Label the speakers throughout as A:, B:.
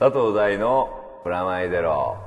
A: 佐藤大のプラマイゼロ。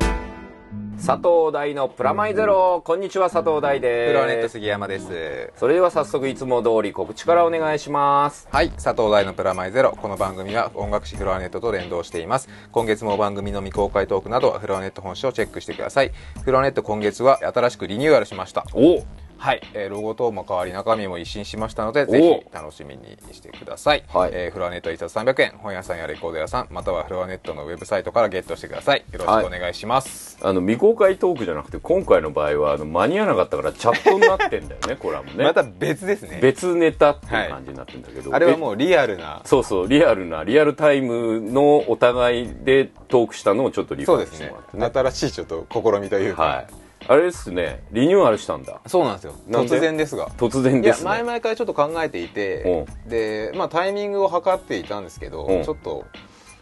A: 佐藤大のプラマイゼロ。こんにちは佐藤大です。
B: フロアネット杉山です。
A: それでは早速いつも通り告知からお願いします。
B: はい佐藤大のプラマイゼロ。この番組は音楽誌フロアネットと連動しています。今月も番組の未公開トークなどはフロアネット本誌をチェックしてください。フロアネット今月は新しくリニューアルしました。
A: お
B: はい、えーロゴ等も変わり中身も一新しましたのでぜひ楽しみにしてください、
A: はい。
B: えーフロアネットは1冊300円本屋さんやレコード屋さんまたはフロアネットのウェブサイトからゲットしてください。よろしくお願いします、
A: あの未公開トークじゃなくて今回の場合はあの間に合わなかったからチャットになってんだよねこれはもうね。
B: また別ですね。
A: 別ネタっていう感じになってるんだけど、
B: あれは
A: う
B: もうリアルな。
A: そうそうリアルなリアルタイムのお互いでトークしたのをちょっとリファし
B: そうですね
A: てもらってね。
B: 新しいちょっと試みというか、
A: はいあれですね。リニューアルしたんだ。
B: そうなんですよ。
A: なんで？
B: 突然ですが。
A: 突然
B: いや
A: ですね。
B: 前々からちょっと考えていてで、まあ、タイミングを測っていたんですけど
A: う。ん
B: ちょっと、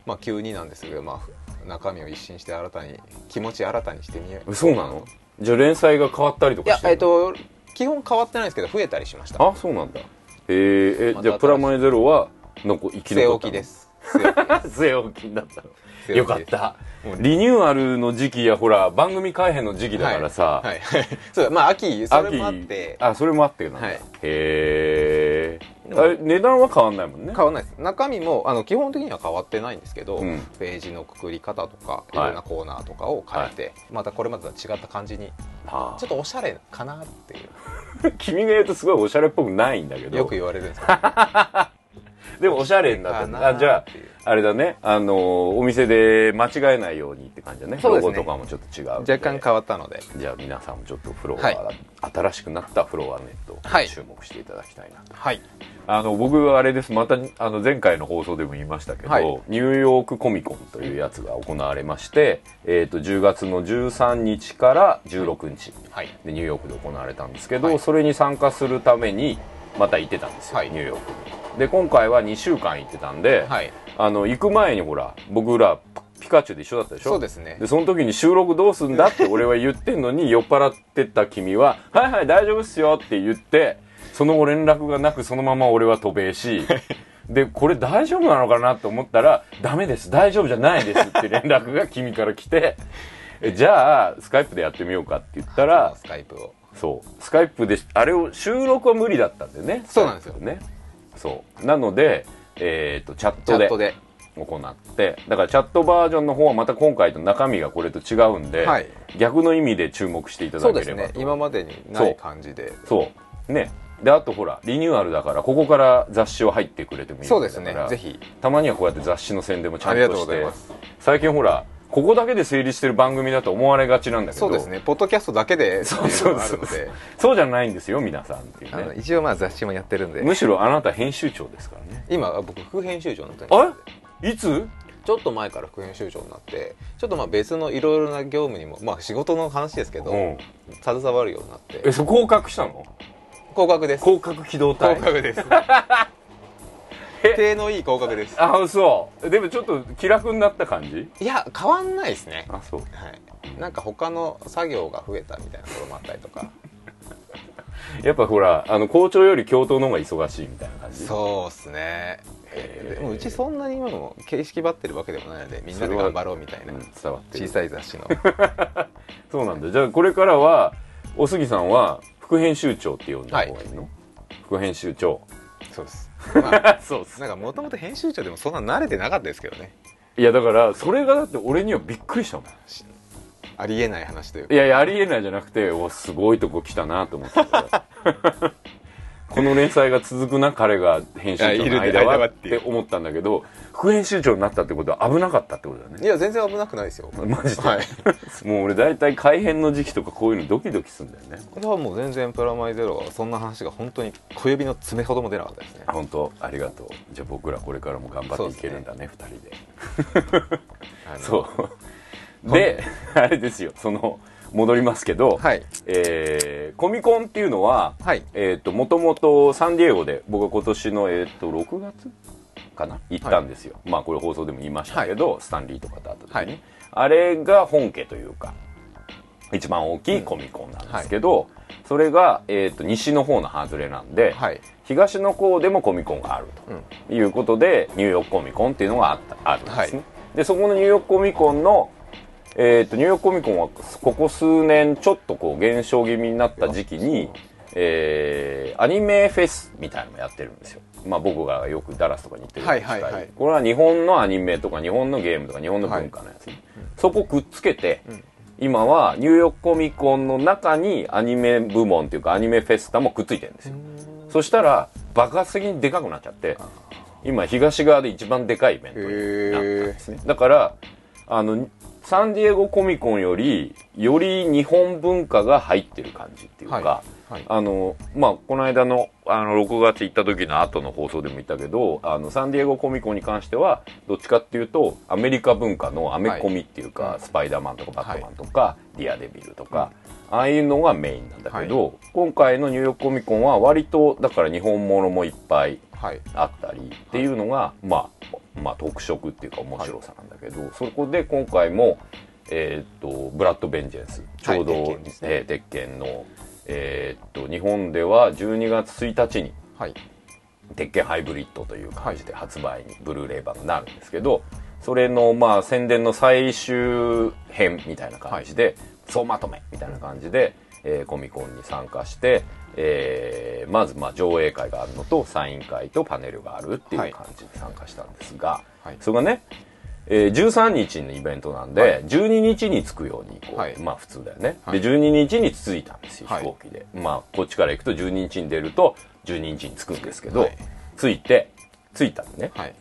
B: まあ、急になんですけど、まあ、中身を一新して新たに気持ち新たにしてみよう。
A: そうなの？じゃあ連載が変わったりと
B: いや
A: かしてる
B: えっと基本変わってないんですけど増えたりしました。
A: あそうなんだ。えー、え
B: また
A: じゃあプラマイゼロはなんか生き残ったの？
B: 置きです。据え置きです。
A: 据え置きになったの
B: 据え
A: よ
B: 置きです
A: かった。リニューアルの時期やほら番組改編の時期だからさ、
B: はい、はい、そうまあ秋それもあって。
A: あそれもあってなんだ、
B: はい。
A: へえ値段は変わんないもんね。
B: 変わらないです。中身もあの基本的には変わってないんですけど、
A: うん。
B: ページのくくり方とかいろんなコーナーとかを変えて、またこれまでとは違った感じに
A: は
B: ちょっとおしゃれかなっていう。
A: あ 君が言うとすごいおしゃれっぽくないんだけど。
B: よく言われるんですけど
A: でもおしゃれになった
B: かな
A: あじゃああれだね。あのお店で間違えないようにって感じだね。
B: ね。
A: ロゴとかもちょっと違う
B: 若干変わったので。
A: じゃあ皆さんもちょっとフロア、
B: はい
A: 新しくなったフロアネット
B: はい。
A: 注目していただきたいなと、
B: はい。
A: あの僕はあれです。またあの前回の放送でも言いましたけど、
B: はい。
A: ニューヨークコミコンというやつが行われまして、えー、と10月の13日から16日
B: はい。
A: でニューヨークで行われたんですけど、
B: はい。
A: それに参加するためにまた行ってたんですよ、
B: はい。
A: ニューヨークにで今回は2週間行ってたんで、
B: はい。
A: あの行く前にほら僕らピカチュウで一緒だったでしょ？
B: そうですね。
A: でその時に収録どうすんだって 俺は言ってんのに酔っ払ってた君は「はいはい大丈夫っすよ」って言ってその後連絡がなくそのまま俺は渡米し でこれ大丈夫なのかなと思ったら「ダメです大丈夫じゃないです」って連絡が君から来て えじゃあスカイプでやってみようかって言ったら
B: スカイプを。
A: そうスカイプであれを収録は無理だったんでね。
B: そうなんですよ。
A: ねそう。なのでえっ、とチャッ
B: チ
A: トで
B: ャットで。
A: 行ってだからチャットバージョンの方はまた今回と中身がこれと違うんで、
B: はい。
A: 逆の意味で注目していた
B: そうです
A: だければと。
B: ね。今までにない感じで
A: そう。ね。であとほらリニューアルだからここから雑誌を入ってくれてもいい
B: そうですね。ぜひ。
A: たまにはこうやって雑誌の宣伝もちゃんとして。最近ほらここだけで成立してる番組だと思われがちなんだけど。
B: そうですね。ポッドキャストだけでっていうのがあるので。
A: そうじゃないんですよ皆さんっていうね。
B: 一応まあ雑誌もやってるんで。
A: むしろあなた編集長ですからね。
B: 今僕副編集長になって
A: あれ？いつ？
B: ちょっと前から副編集長になってちょっとまあ別のいろいろな業務にもまあ仕事の話ですけど、
A: うん。
B: 携わるようになって。
A: えそこ降格したの？
B: 合格です。
A: 降格機動
B: 合
A: 隊
B: 格です
A: え？
B: 手のいい合格です。
A: あそうでもちょっと気楽になった感じ？
B: いや変わんないですね。
A: あそう。
B: はい。なんか他の作業が増えたみたいなところもあったりとか。
A: やっぱほらあの校長より教頭の方が忙しいみたいな感じ？
B: そうっすね。でもうちそんなに今も形式ばってるわけでもないのでみんなで頑張ろうみたいな。
A: うん伝わってる。
B: 小さい雑誌の。
A: そうなんだじゃあこれからはお杉さんは副編集長って呼んだ方がいいの、副編集長。
B: そうですまあ
A: そう
B: なんかもともと編集長でもそんな慣れてなかったですけどね。
A: いやだからそれがだって俺にはびっくりしたもん。
B: ありえない話というか。
A: いやいやありえないじゃなくておすごいとこ来たなと思って この連載が続くな彼が編集長の間はっ
B: て
A: 思ったんだけど副編集長になったってことは危なかったってことだよね。
B: いや全然危なくないですよ。
A: マジで、
B: はい。
A: もう俺大体改編の時期とかこういうのドキドキするんだよね。
B: これはもう全然プラマイゼロはそんな話が本当に小指の爪ほども出なかったですね。
A: 本当？ありがとう。じゃあ僕らこれからも頑張っていけるんだね二人で。そう。であれですよ。その戻りますけど、
B: はい。
A: えーコミコンっていうのは、
B: はい。
A: えっ、ともともとサンディエゴで僕は今年のえっ、と6月かな？行ったんですよ、まあこれ放送でも言いましたけど、スタンリーとかと会った時に、
B: はい。
A: あれが本家というか一番大きいコミコンなんですけど、それが、えー、と西の方の外れなんで、
B: はい。
A: 東の方でもコミコンがある
B: うん。
A: ということでニューヨークコミコンっていうのがあったあるんですね、
B: は
A: でそこのニューヨークコミコンのえー、とニューヨークコミコンはここ数年ちょっとこう減少気味になった時期に、えー、アニメフェスみたいなのもやってるんですよ。まあ僕がよくダラスとかに行ってる
B: はいはいはい。
A: これは日本のアニメとか日本のゲームとか日本の文化のやつ、そこくっつけて、今はニューヨークコミコンの中にアニメ部門っていうかアニメフェスタもくっついてるんですよ。そしたら爆発的にでかくなっちゃって、今東側で一番でかいイベントになったんですね。だから、あの、サンディエゴコミコンより、より日本文化が入ってる感じっていうか、
B: はいはい。
A: あの、まあ、この間の、あの、6月行った時の後の放送でも言ったけど、あの、サンディエゴコミコンに関しては、どっちかっていうと、アメリカ文化のアメコミっていうか、
B: はい。
A: スパイダーマンとかバットマンとか、ディアデビルとか、ああいうのがメインなんだけど、今回のニューヨークコミコンは割と、だから日本ものもいっぱい
B: はい。
A: あったりっていうのが、まあ、まあ特色っていうか面白さなんだけど、そこで今回も、えーっと、ブラッド・ベンジェンス、ちょうど、
B: はい鉄拳ね
A: の、えーっと、日本では12月1日に、
B: はい。
A: 鉄拳ハイブリッドという感じで発売にブルーレイ版がなるんですけど、それのまあ宣伝の最終編みたいな感じで、総まとめみたいな感じで、えーコミコンに参加して、えーまずまあ上映会があるのとサイン会とパネルがあるっていう感じで参加したんですが、
B: はい。
A: それがね、えー13日のイベントなんで、
B: はい。
A: 12日に着くようにこう、
B: はい。
A: まあ普通だよね、
B: はい。
A: で12日に着いたんですよ
B: はい。
A: 飛行機で、まあこっちから行くと12日に出ると12日に着くんですけど、
B: はい。
A: 着いて着いたのね、
B: はい。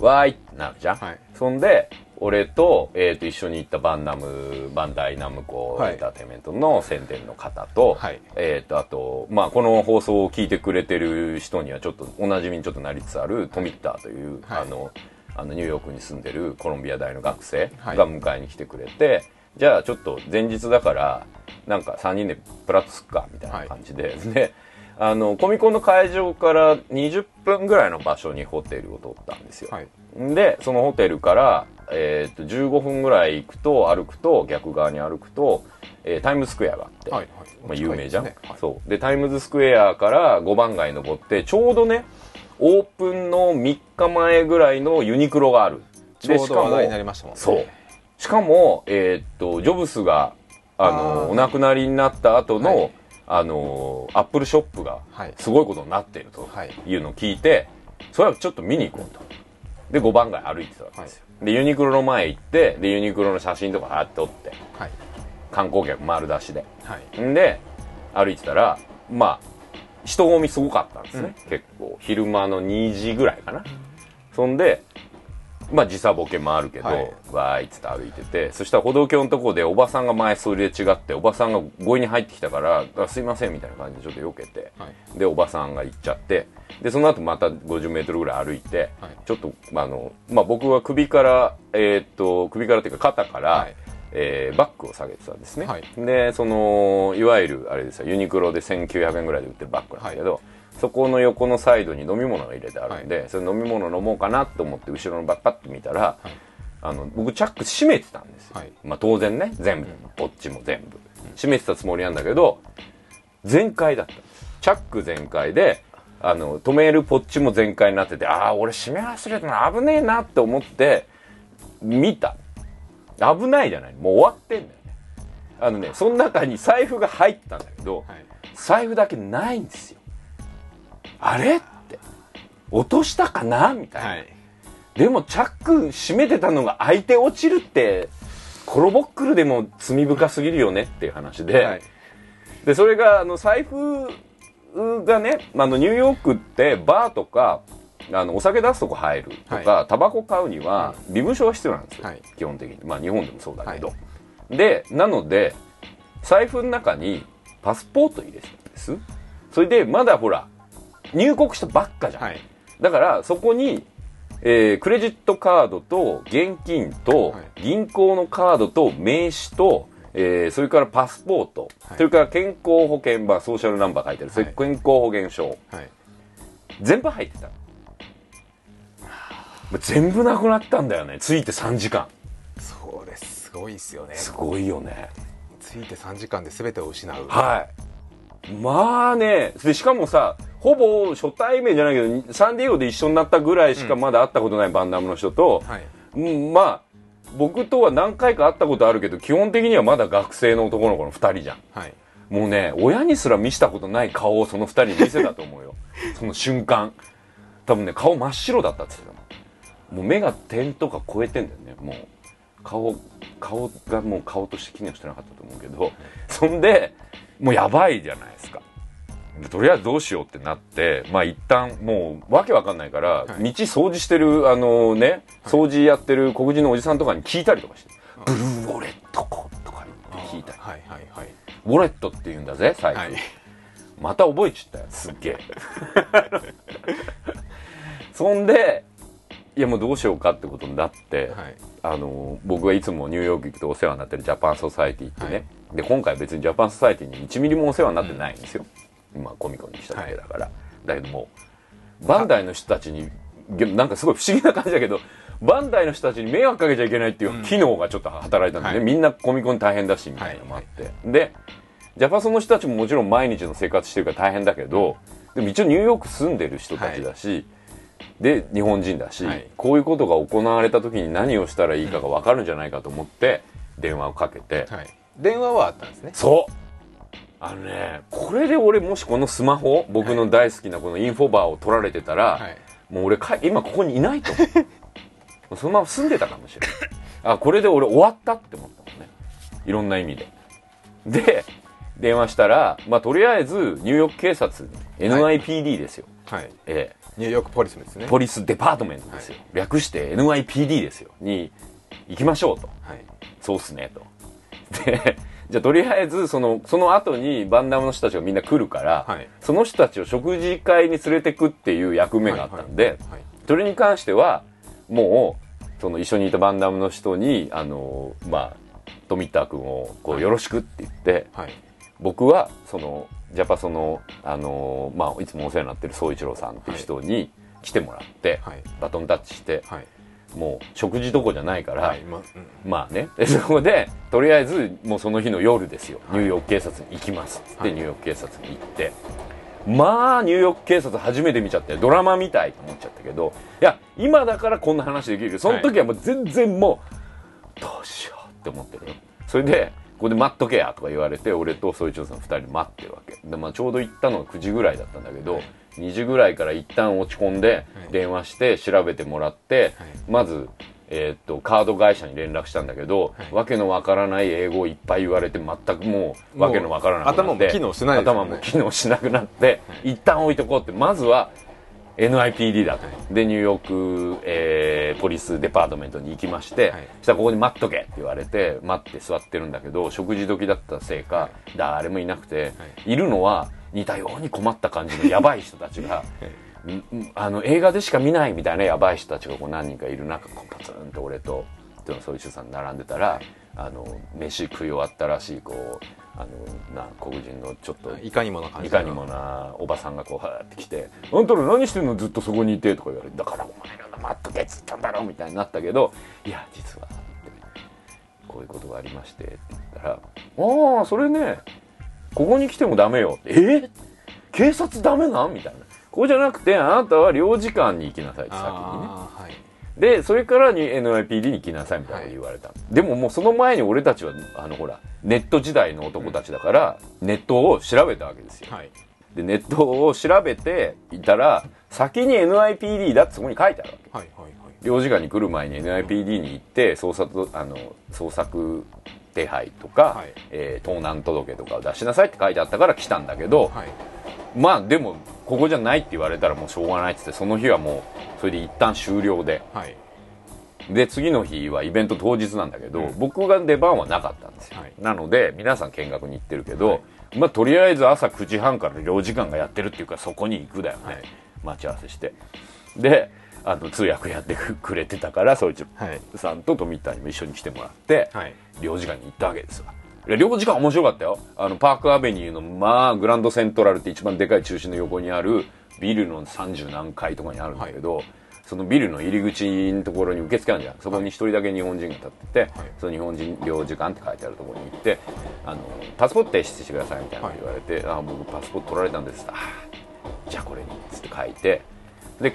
A: わーいってなるじゃん、
B: はい。
A: そんで俺と,、えー、と一緒に行ったバンナムバンダイナムコ
B: はい。
A: エンターテインメントの宣伝の方と,、
B: はい。
A: えー、とあと、まあ、この放送を聞いてくれてる人にはちょっとおなじみにちょっとなりつつあるトミッターという、
B: はい。
A: あのあのニューヨークに住んでるコロンビア大の学生
B: はい。
A: が迎えに来てくれて、じゃあちょっと前日だからなんか3人でプラットすっかみたいな感じで、であのコミコンの会場から20分ぐらいの場所にホテルを取ったんですよ、
B: はい。
A: でそのホテルから、えー、と15分ぐらい行くと歩くと逆側に歩くと、えータイムズスクエアがあって、
B: はいはい。
A: まあ、有名じゃん、
B: ね。はい。
A: そう。でタイムズスクエアから5番街登ってちょうどねオープンの3日前ぐらいのユニクロがある。
B: ちょう
A: しかも
B: ど話題になりましたもんね。
A: そう。しかも、えーっとジョブスがあのお亡くなりになった後の、
B: はい。
A: あのアップルショップが
B: はい。
A: すごいことになっていると
B: はい。
A: いうのを聞いて、それはちょっと見に行こうとで5番街歩いてたわけですよ、でユニクロの前行ってでユニクロの写真とか貼って撮って。
B: はい。
A: 観光客丸出しで。
B: はい。
A: んで歩いてたらまあ人混みすごかったんですね、結構。昼間の2時ぐらいかな、そんでまあ時差ボケもあるけど、
B: はい。
A: わーいっつって歩いててそしたら歩道橋のとこでおばさんが前それ違っておばさんが強引に入ってきたからあすいませんみたいな感じでちょっと避けて、
B: はい。
A: でおばさんが行っちゃってでその後また50メートルぐらい歩いて、
B: はい。
A: ちょっとあの、まあ、僕は首からえーっと首からっていうか肩から、
B: はい。
A: えーバッグを下げてたんですね、
B: はい。
A: でそのいわゆるあれですよユニクロで1900円ぐらいで売ってるバッグなんだけど、そこの横のサイドに飲み物が入れてあるんで、それ飲み物飲もうかなと思って後ろのバッグパッと見たら、
B: はい。
A: あの僕チャック閉めてたんですよ、
B: はい。
A: まあ当然ね全部、こっちも全部。閉めてたつもりなんだけど全開だった。んですチャック全開であの止めるポッチも全開になっててああ俺閉め忘れたな危ねえなって思って見た。危ないじゃない。もう終わってんだよね。あのねその中に財布が入ったんだけど、
B: はい。
A: 財布だけないんですよあれ？って。落としたかな？みたいな、
B: はい。
A: でもチャック閉めてたのが開いて落ちるってコロボックルでも罪深すぎるよねっていう話で、
B: はい。
A: でそれがあの財布がねあのニューヨークってバーとかあのお酒出すとこ入るとか、タバコ買うには身分証が必要なんですよ、
B: はい。
A: 基本的に。まあ日本でもそうだけど、でなので財布の中にパスポート入れてたんです。それでまだほら入国したばっかじゃん、
B: はい。
A: だからそこに、えークレジットカードと現金と
B: はい。
A: 銀行のカードと名刺と、えーそれからパスポート、
B: はい。
A: それから健康保険まあソーシャルナンバー書いてある、
B: はい。
A: 健康保険証。
B: はい。
A: 全部入ってた。全部なくなったんだよね。着いて3時間。
B: そうです。すごいですよね。
A: すごいよね。
B: ついて3時間で全てを失う。
A: はいまあね。でしかもさほぼ初対面じゃないけどサンディエゴで一緒になったぐらいしかまだ会ったことないバンダムの人と、
B: はい。
A: うん、まあ僕とは何回か会ったことあるけど基本的にはまだ学生の男の子の2人じゃん。
B: はい。
A: もうね親にすら見せたことない顔をその2人に見せたと思うよ。その瞬間。多分ね顔真っ白だったって言ってたもう目が点とか超えてんだよね。もう。顔顔がもう顔として機能してなかったと思うけど。そんでもうやばいじゃないですか。でとりあえずどうしようってなってまあ一旦もうわけわかんないから、
B: はい。
A: 道掃除してるあのね掃除やってる黒人のおじさんとかに聞いたりとかして「ブルーウォレットコ」とか言って聞いたり。
B: はいはいはい。
A: ウォレットって言うんだぜ最近、
B: はい。
A: また覚えちゃったよすっげえ。そんでいやもうどうしようかってことになって、
B: はい。
A: あの僕がいつもニューヨーク行くとお世話になってるジャパンソサイティってね、で今回別にジャパンソサイティに1ミリもお世話になってないんですよ、まあコミコンに来ただけだから、だけどもバンダイの人たちになんかすごい不思議な感じだけどバンダイの人たちに迷惑かけちゃいけないっていう機能がちょっと働いたんでね、
B: はい。
A: みんなコミコン大変だしみたいなのもあって、でジャパソンの人たちももちろん毎日の生活してるから大変だけど、でも一応ニューヨーク住んでる人たちだし、で日本人だし、
B: はい。
A: こういうことが行われた時に何をしたらいいかが分かるんじゃないかと思って電話をかけて、
B: はい電話はあったんですね。
A: そう。あのねこれで俺もしこのスマホ僕の大好きなこのインフォバーを取られてたら、
B: はい。
A: もう俺か今ここにいないと思う。そのまま住んでたかもしれない。あこれで俺終わったって思ったもんね。いろんな意味で。で電話したら、まあ、とりあえずニューヨーク警察に NIPD ですよ、
B: はい。
A: ええ。
B: ニューヨークポリスですね。
A: ポリスデパートメントですよ、略して NIPD ですよ。に行きましょうと。
B: はい。
A: そうっすねと。でじゃあとりあえずそのその後にバンダムの人たちがみんな来るから、
B: はい。
A: その人たちを食事会に連れてくっていう役目があったんで、
B: はいはい
A: それに関してはもうその一緒にいたバンダムの人にあのまあ富田君をこうよろしくって言って、
B: はい。
A: 僕はそのジャパソのあの、まあ、いつもお世話になってる宗一郎さんっていう人に来てもらって、
B: はい。
A: バトンタッチして、
B: はい
A: もう食事どこじゃないから、
B: はいまうん。
A: まあね。でそこでとりあえずもうその日の夜ですよ、ニューヨーク警察に行きますっつって、
B: はい。
A: ニューヨーク警察に行って。まあニューヨーク警察初めて見ちゃってドラマみたいと思っちゃったけどいや今だからこんな話できるけどその時はもう全然もうどうしようって思ってるよ。それでここで待っとけやとか言われて俺と総一郎さん2人待ってるわけ。で、まあ、ちょうど行ったのが9時ぐらいだったんだけど、2時ぐらいから一旦落ち込んで
B: はい。
A: 電話して調べてもらって、
B: はい。
A: まず、えーっとカード会社に連絡したんだけど、
B: はい。
A: わけのわからない英語をいっぱい言われて全くもうわけのわからなくなって
B: 頭も機能しないね。
A: 頭も機能しなくなって、一旦置いとこうってまずは NIPD だと、でニューヨーク、えーポリスデパートメントに行きまして、
B: はい。
A: そしたらここに待っとけって言われて待って座ってるんだけど食事時だったせいか、誰もいなくて、い、るのは似たように困った感じのやばい人たちが。あの映画でしか見ないみたいなやばい人たちがこう何人かいる中こうパツンと俺とそういう人さん並んでたらあの飯食い終わったらしいこうあのな黒人のちょっと
B: いかにもな感じ
A: いかにもなおばさんがこうはーって来て「あんたら何してんの？ずっとそこにいて」とか言われて「だからお前らが待っとけっつったんだろ」みたいになったけど「いや実は」ってこういうことがありましてって言ったら「ああそれねここに来てもダメよ」って「え？警察ダメなん?」みたいな。こうじゃなくてあなたは領事館に行きなさいって先にね。
B: はい。
A: でそれからに NIPD に来なさいみたいなこと言われた、でももうその前に俺たちはあのほらネット時代の男たちだから、ネットを調べたわけですよ。
B: はい。
A: でネットを調べていたら先に NIPD だってそこに書いてあるわけ。
B: はいはいはい。
A: 領事館に来る前に NIPD に行って捜索あの捜索手配とか、
B: はい。
A: えー盗難届とかを出しなさいって書いてあったから来たんだけど、
B: はい。
A: まあでもここじゃないって言われたらもうしょうがないっつってその日はもうそれで一旦終了で。
B: はい。
A: で次の日はイベント当日なんだけど、
B: うん。
A: 僕が出番はなかったんですよ、
B: はい。
A: なので皆さん見学に行ってるけど、
B: はい。
A: まあとりあえず朝9時半から領事館がやってるっていうかそこに行くだよね、
B: はい。
A: 待ち合わせして。であの通訳やってくれてたからそい。つ
B: はい
A: さんと富田にも一緒に来てもらって、
B: はい。
A: 領事館に行ったわけですわ。領事館面白かったよ。あのパークアベニューのまあグランドセントラルって一番でかい中心の横にあるビルの30何階とかにあるんだけど、そのビルの入り口のところに受付あるじゃん。そこに一人だけ日本人が立ってて、その日本人領事館って書いてあるところに行ってあのパスポート提出してくださいみたいなの言われて、あ僕パスポート取られたんです。あじゃあこれにっつって書いてで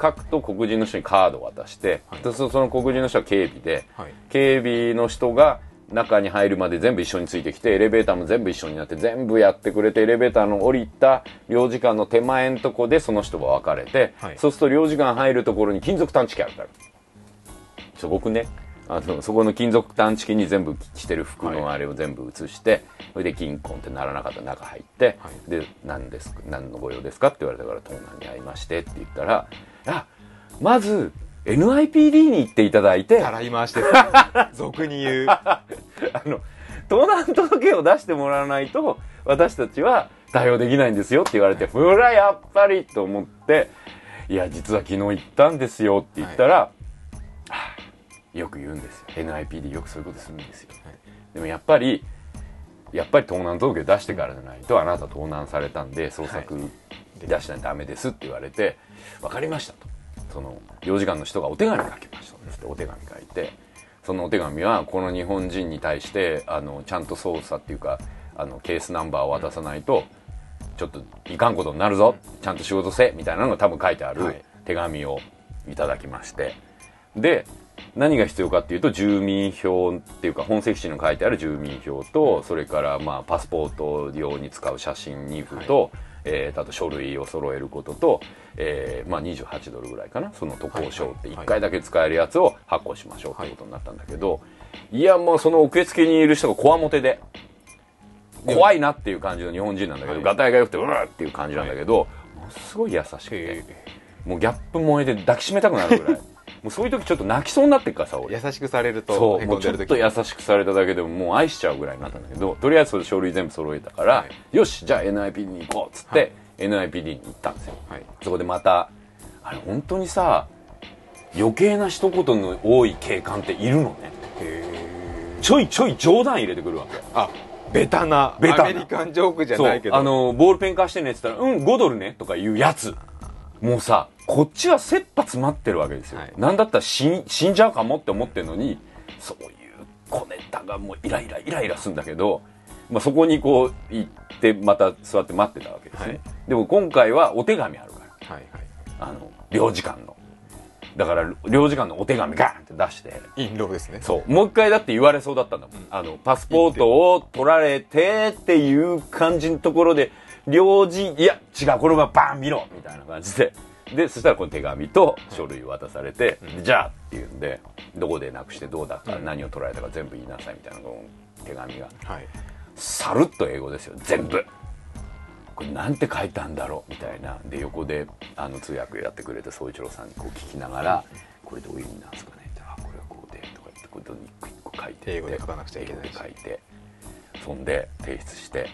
A: 書くと黒人の人にカードを渡して、
B: はい。
A: でそその黒人の人は警備で、
B: はい。
A: 警備の人が中に入るまで全部一緒についてきてエレベーターも全部一緒になって全部やってくれてエレベーターの降りた領事館の手前のとこでその人は別れて、
B: はい。
A: そうすると領事館入るところに金属探知機あるからすごくね？あのそこの金属探知機に全部着てる服のあれを全部写して、それで金婚ってならなかったら中入って、
B: はい。
A: で何ですか何のご用ですかって言われたから盗難に遭いましてって言ったらあまず NIPD に行っていただいて
B: たらい回しです 俗に言う。
A: あの盗難届を出してもらわないと私たちは対応できないんですよって言われてほらやっぱりと思っていや実は昨日行ったんですよって言ったら、はあよく言うんですよ。NIPD よくそういうことするんですよ、
B: はい。
A: でもやっぱりやっぱり盗難届を出してからじゃないとあなた盗難されたんで捜索出しないとダメですって言われて分かりましたと。その領事館の人がお手紙書きましたってお手紙書いてそのお手紙はこの日本人に対してあのちゃんと捜査っていうかあのケースナンバーを渡さないとちょっといかんことになるぞちゃんと仕事せみたいなのが多分書いてある
B: はい。
A: 手紙をいただきまして。で何が必要かっていうと住民票っていうか本籍地に書いてある住民票とそれからまあパスポート用に使う写真2符と、えーあと書類を揃えることと、えーまあ、28ドルぐらいかなその渡航証って
B: はいはい
A: 1回だけ使えるやつを発行しましょうってことになったんだけど、い、やもうその受付にいる人がこわもてで怖いなっていう感じの日本人なんだけど、
B: はい。
A: ガタイが良くてうわーっていう感じなんだけど、ものすごい優しくて
B: へ
A: もうギャップ萌えで抱きしめたくなるぐらいもうそういう時ちょっと泣きそうになってっからさ俺。
B: え優しくされると
A: そう。
B: へ
A: もうちょっと優しくされただけでももう愛しちゃうぐらいになったんだけどとりあえずそれ書類全部揃えたから、
B: は
A: よしじゃあ NIPD に行こうっつって、
B: はい。
A: NIPD に行ったんですよ。
B: はい。
A: そこでまたあれ本当にさ余計な一言の多い警官っているのね。
B: へ
A: ちょいちょい冗談入れてくるわけ。
B: あベタな
A: ベタな。
B: アメリカンジョークじゃないけど。
A: あのボールペン貸してねって言ったら「うん5ドルね」とか言うやつもうさこっちは切羽詰まってるわけですよ、
B: はい。
A: なんだったら死ん死んじゃうかもって思ってるのにそういう小ネタがもうイライライライラするんだけど、まあ、そこにこう行ってまた座って待ってたわけですね、
B: はい。
A: でも今回はお手紙あるから。
B: はいはい。
A: あの領事館の。だから領事館のお手紙ガンって出して。
B: 印籠ですね。
A: そう。もう一回だって言われそうだったんだもん、あのパスポートを取られてっていう感じのところで領事いや違うこれはバン見ろみたいな感じででそしたらこの手紙と書類渡されて、でじゃあっていうんでどこでなくしてどうだか、何を取られたか全部言いなさいみたいなこの手紙が。
B: はい。
A: さるっと英語ですよ全部。これなんて書いたんだろうみたいな。で横であの通訳やってくれて宗一郎さんにこう聞きながら「これどういう意味なんですかね?」って「あこれはこうで」とか言ってこれ一個一個書いて
B: 英語で書かなくちゃいけないし
A: 英語で書いてそんで提出して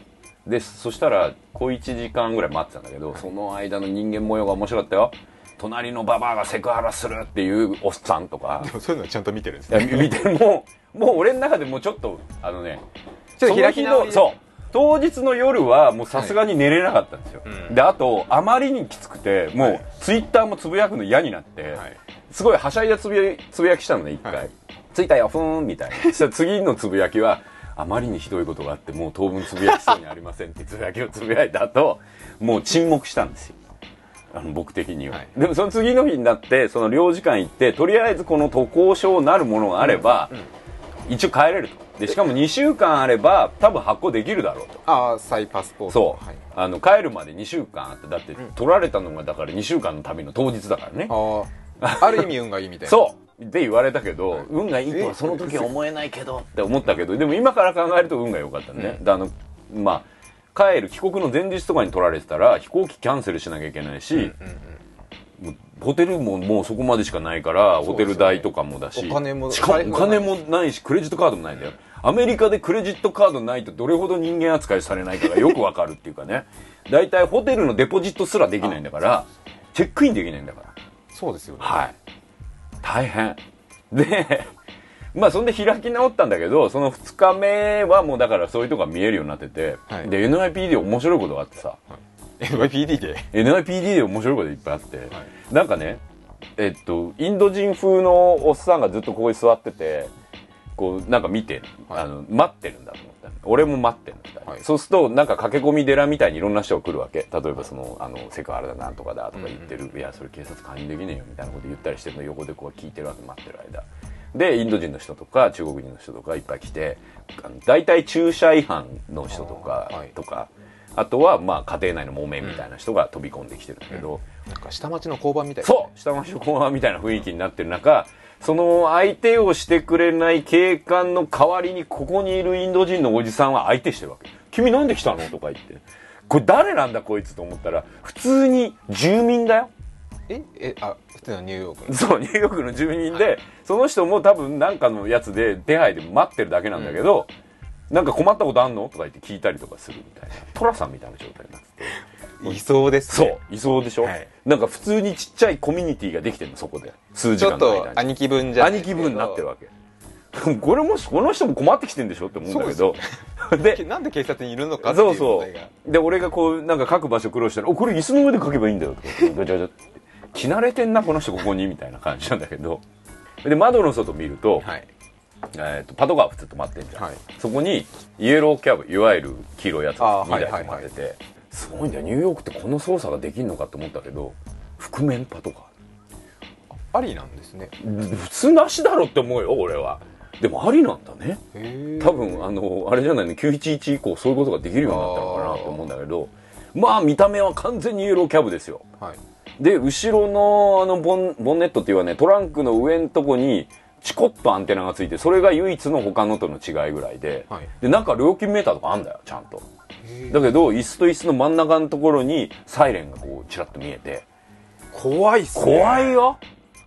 A: でそしたら小1時間ぐらい待ってたんだけど、その間の人間模様が面白かったよ。隣のババアがセクハラするっていうおっさんとか。
B: でもそういうのはちゃんと見てるんですね。
A: 見てもうもう俺の中でもうちょっとあのね
B: ちょっと開き直り。
A: そのそう。当日の夜はもうさすがに寝れなかったんですよ、
B: うん。
A: であとあまりにきつくてもう、
B: はい。
A: ツイッターもつぶやくの嫌になって、
B: はい。
A: すごいはしゃいだつぶやつぶやきしたのね一回、
B: はい。
A: 着いたよふーんみたいな。次のつぶやきはあまりにひどいことがあってもう当分つぶやきそうにありませんって つぶやきをつぶやいた後もう沈黙したんですよ。あの僕的には、
B: はい。
A: でもその次の日になってその領事館行ってとりあえずこの渡航証なるものがあれば、一応帰れると。でしかも2週間あれば多分発行できるだろうと。
B: ああ再パスポート。
A: そう、
B: はい。
A: あの帰るまで2週間あってだって取られたのがだから2週間の旅の当日だからね。
B: ああある意味運がいいみたいな。
A: そうって言われたけど、
B: はい。
A: 運がいいとは
B: え？
A: その時は思えないけど。って思ったけどでも今から考えると運が良かったね、あのまあ帰る帰国の前日とかに取られてたら飛行機キャンセルしなきゃいけないし、ホテルももうそこまでしかないからホテル代とかもだし。
B: お金も
A: しかもお金もないしクレジットカードもないんだよ、アメリカでクレジットカードないとどれほど人間扱いされないかが よくわかるっていうかね。大体ホテルのデポジットすらできないんだからチェックインできないんだから。
B: そうですよね。
A: はい大変。で まあそんで開き直ったんだけどその2日目はもうだからそういうとこが見えるようになってて、
B: はい。
A: で NIPD で面白いことがあってさ。
B: NYPD で？
A: NIPD で面白いこといっぱいあって、なんかねえっとインド人風のおっさんがずっとここに座っててこうなんか見て、
B: はい。
A: あの待ってるんだと。思ったの俺も待ってるんだ、
B: はい。
A: そうするとなんか駆け込み寺みたいにいろんな人が来るわけ。例えばその「あのセクハラだなんとかだ」とか言ってる「いやそれ警察勧誘できねえよ」みたいなこと言ったりしてるの横でこう聞いてるわけ待ってる間。でインド人の人とか中国人の人とかいっぱい来て大体駐車違反の人とか、とかあとはまあ家庭内の揉めみたいな人が飛び込んできてるんだけど、
B: なんか下町の交番みたいな。
A: そう下町の公安みたいな雰囲気になってる中その相手をしてくれない警官の代わりにここにいるインド人のおじさんは相手してるわけ。君なんで来たの？とか言って。これ誰なんだこいつと思ったら普通に住民だよ。
B: ええあ普通のニューヨークの？
A: そうニューヨークの住人でその人も多分なんかのやつで手配で待ってるだけなんだけど、なんか困ったことあんの？とか言って聞いたりとかするみたいな。寅さんみたいな状態になってて
B: いそうです
A: そ
B: ね
A: ういそうでしょ、
B: はい。
A: なんか普通にちっちゃいコミュニティができてるのそこで。数時
B: ちょっ
A: 間の間に。
B: と兄貴分じゃ
A: 兄貴分になってるわけ。これもしこの人も困ってきてんでしょって思うんだけど。で
B: なんで警察にいるのかっていう
A: そうそう。で俺がこうなんか書く場所苦労したら「おこれ椅子の上で書けばいいんだよ」と。か言ってガチャガチャって着慣れてんなこの人ここにみたいな感じなんだけど。で窓の外見ると,、
B: はい。
A: えーとパトカー普通止まってんじゃん、
B: はい。
A: そこにイエローキャブいわゆる黄色いやつが2台
B: あーはいはい
A: 止まってて、すごいんだよ。ニューヨークってこの操作ができるのかと思ったけど覆面パトカ
B: ありなんですね。
A: ー普通なしだろって思うよ俺は。でもありなんだね。多分あのあれじゃないの？911以降そういうことができるようになったのかなと思うんだけど。まあ見た目は完全にイエローキャブですよ。
B: はい。
A: で後ろのあのボンボンネットっていうかねトランクの上のとこにチコッとアンテナがついてそれが唯一の他のとの違いぐらいで、
B: はい。
A: で中料金メーターとかあんだよちゃんとだけど椅子と椅子の真ん中のところにサイレンがこうチラッと見えて。
B: 怖いっすね。
A: 怖いよ。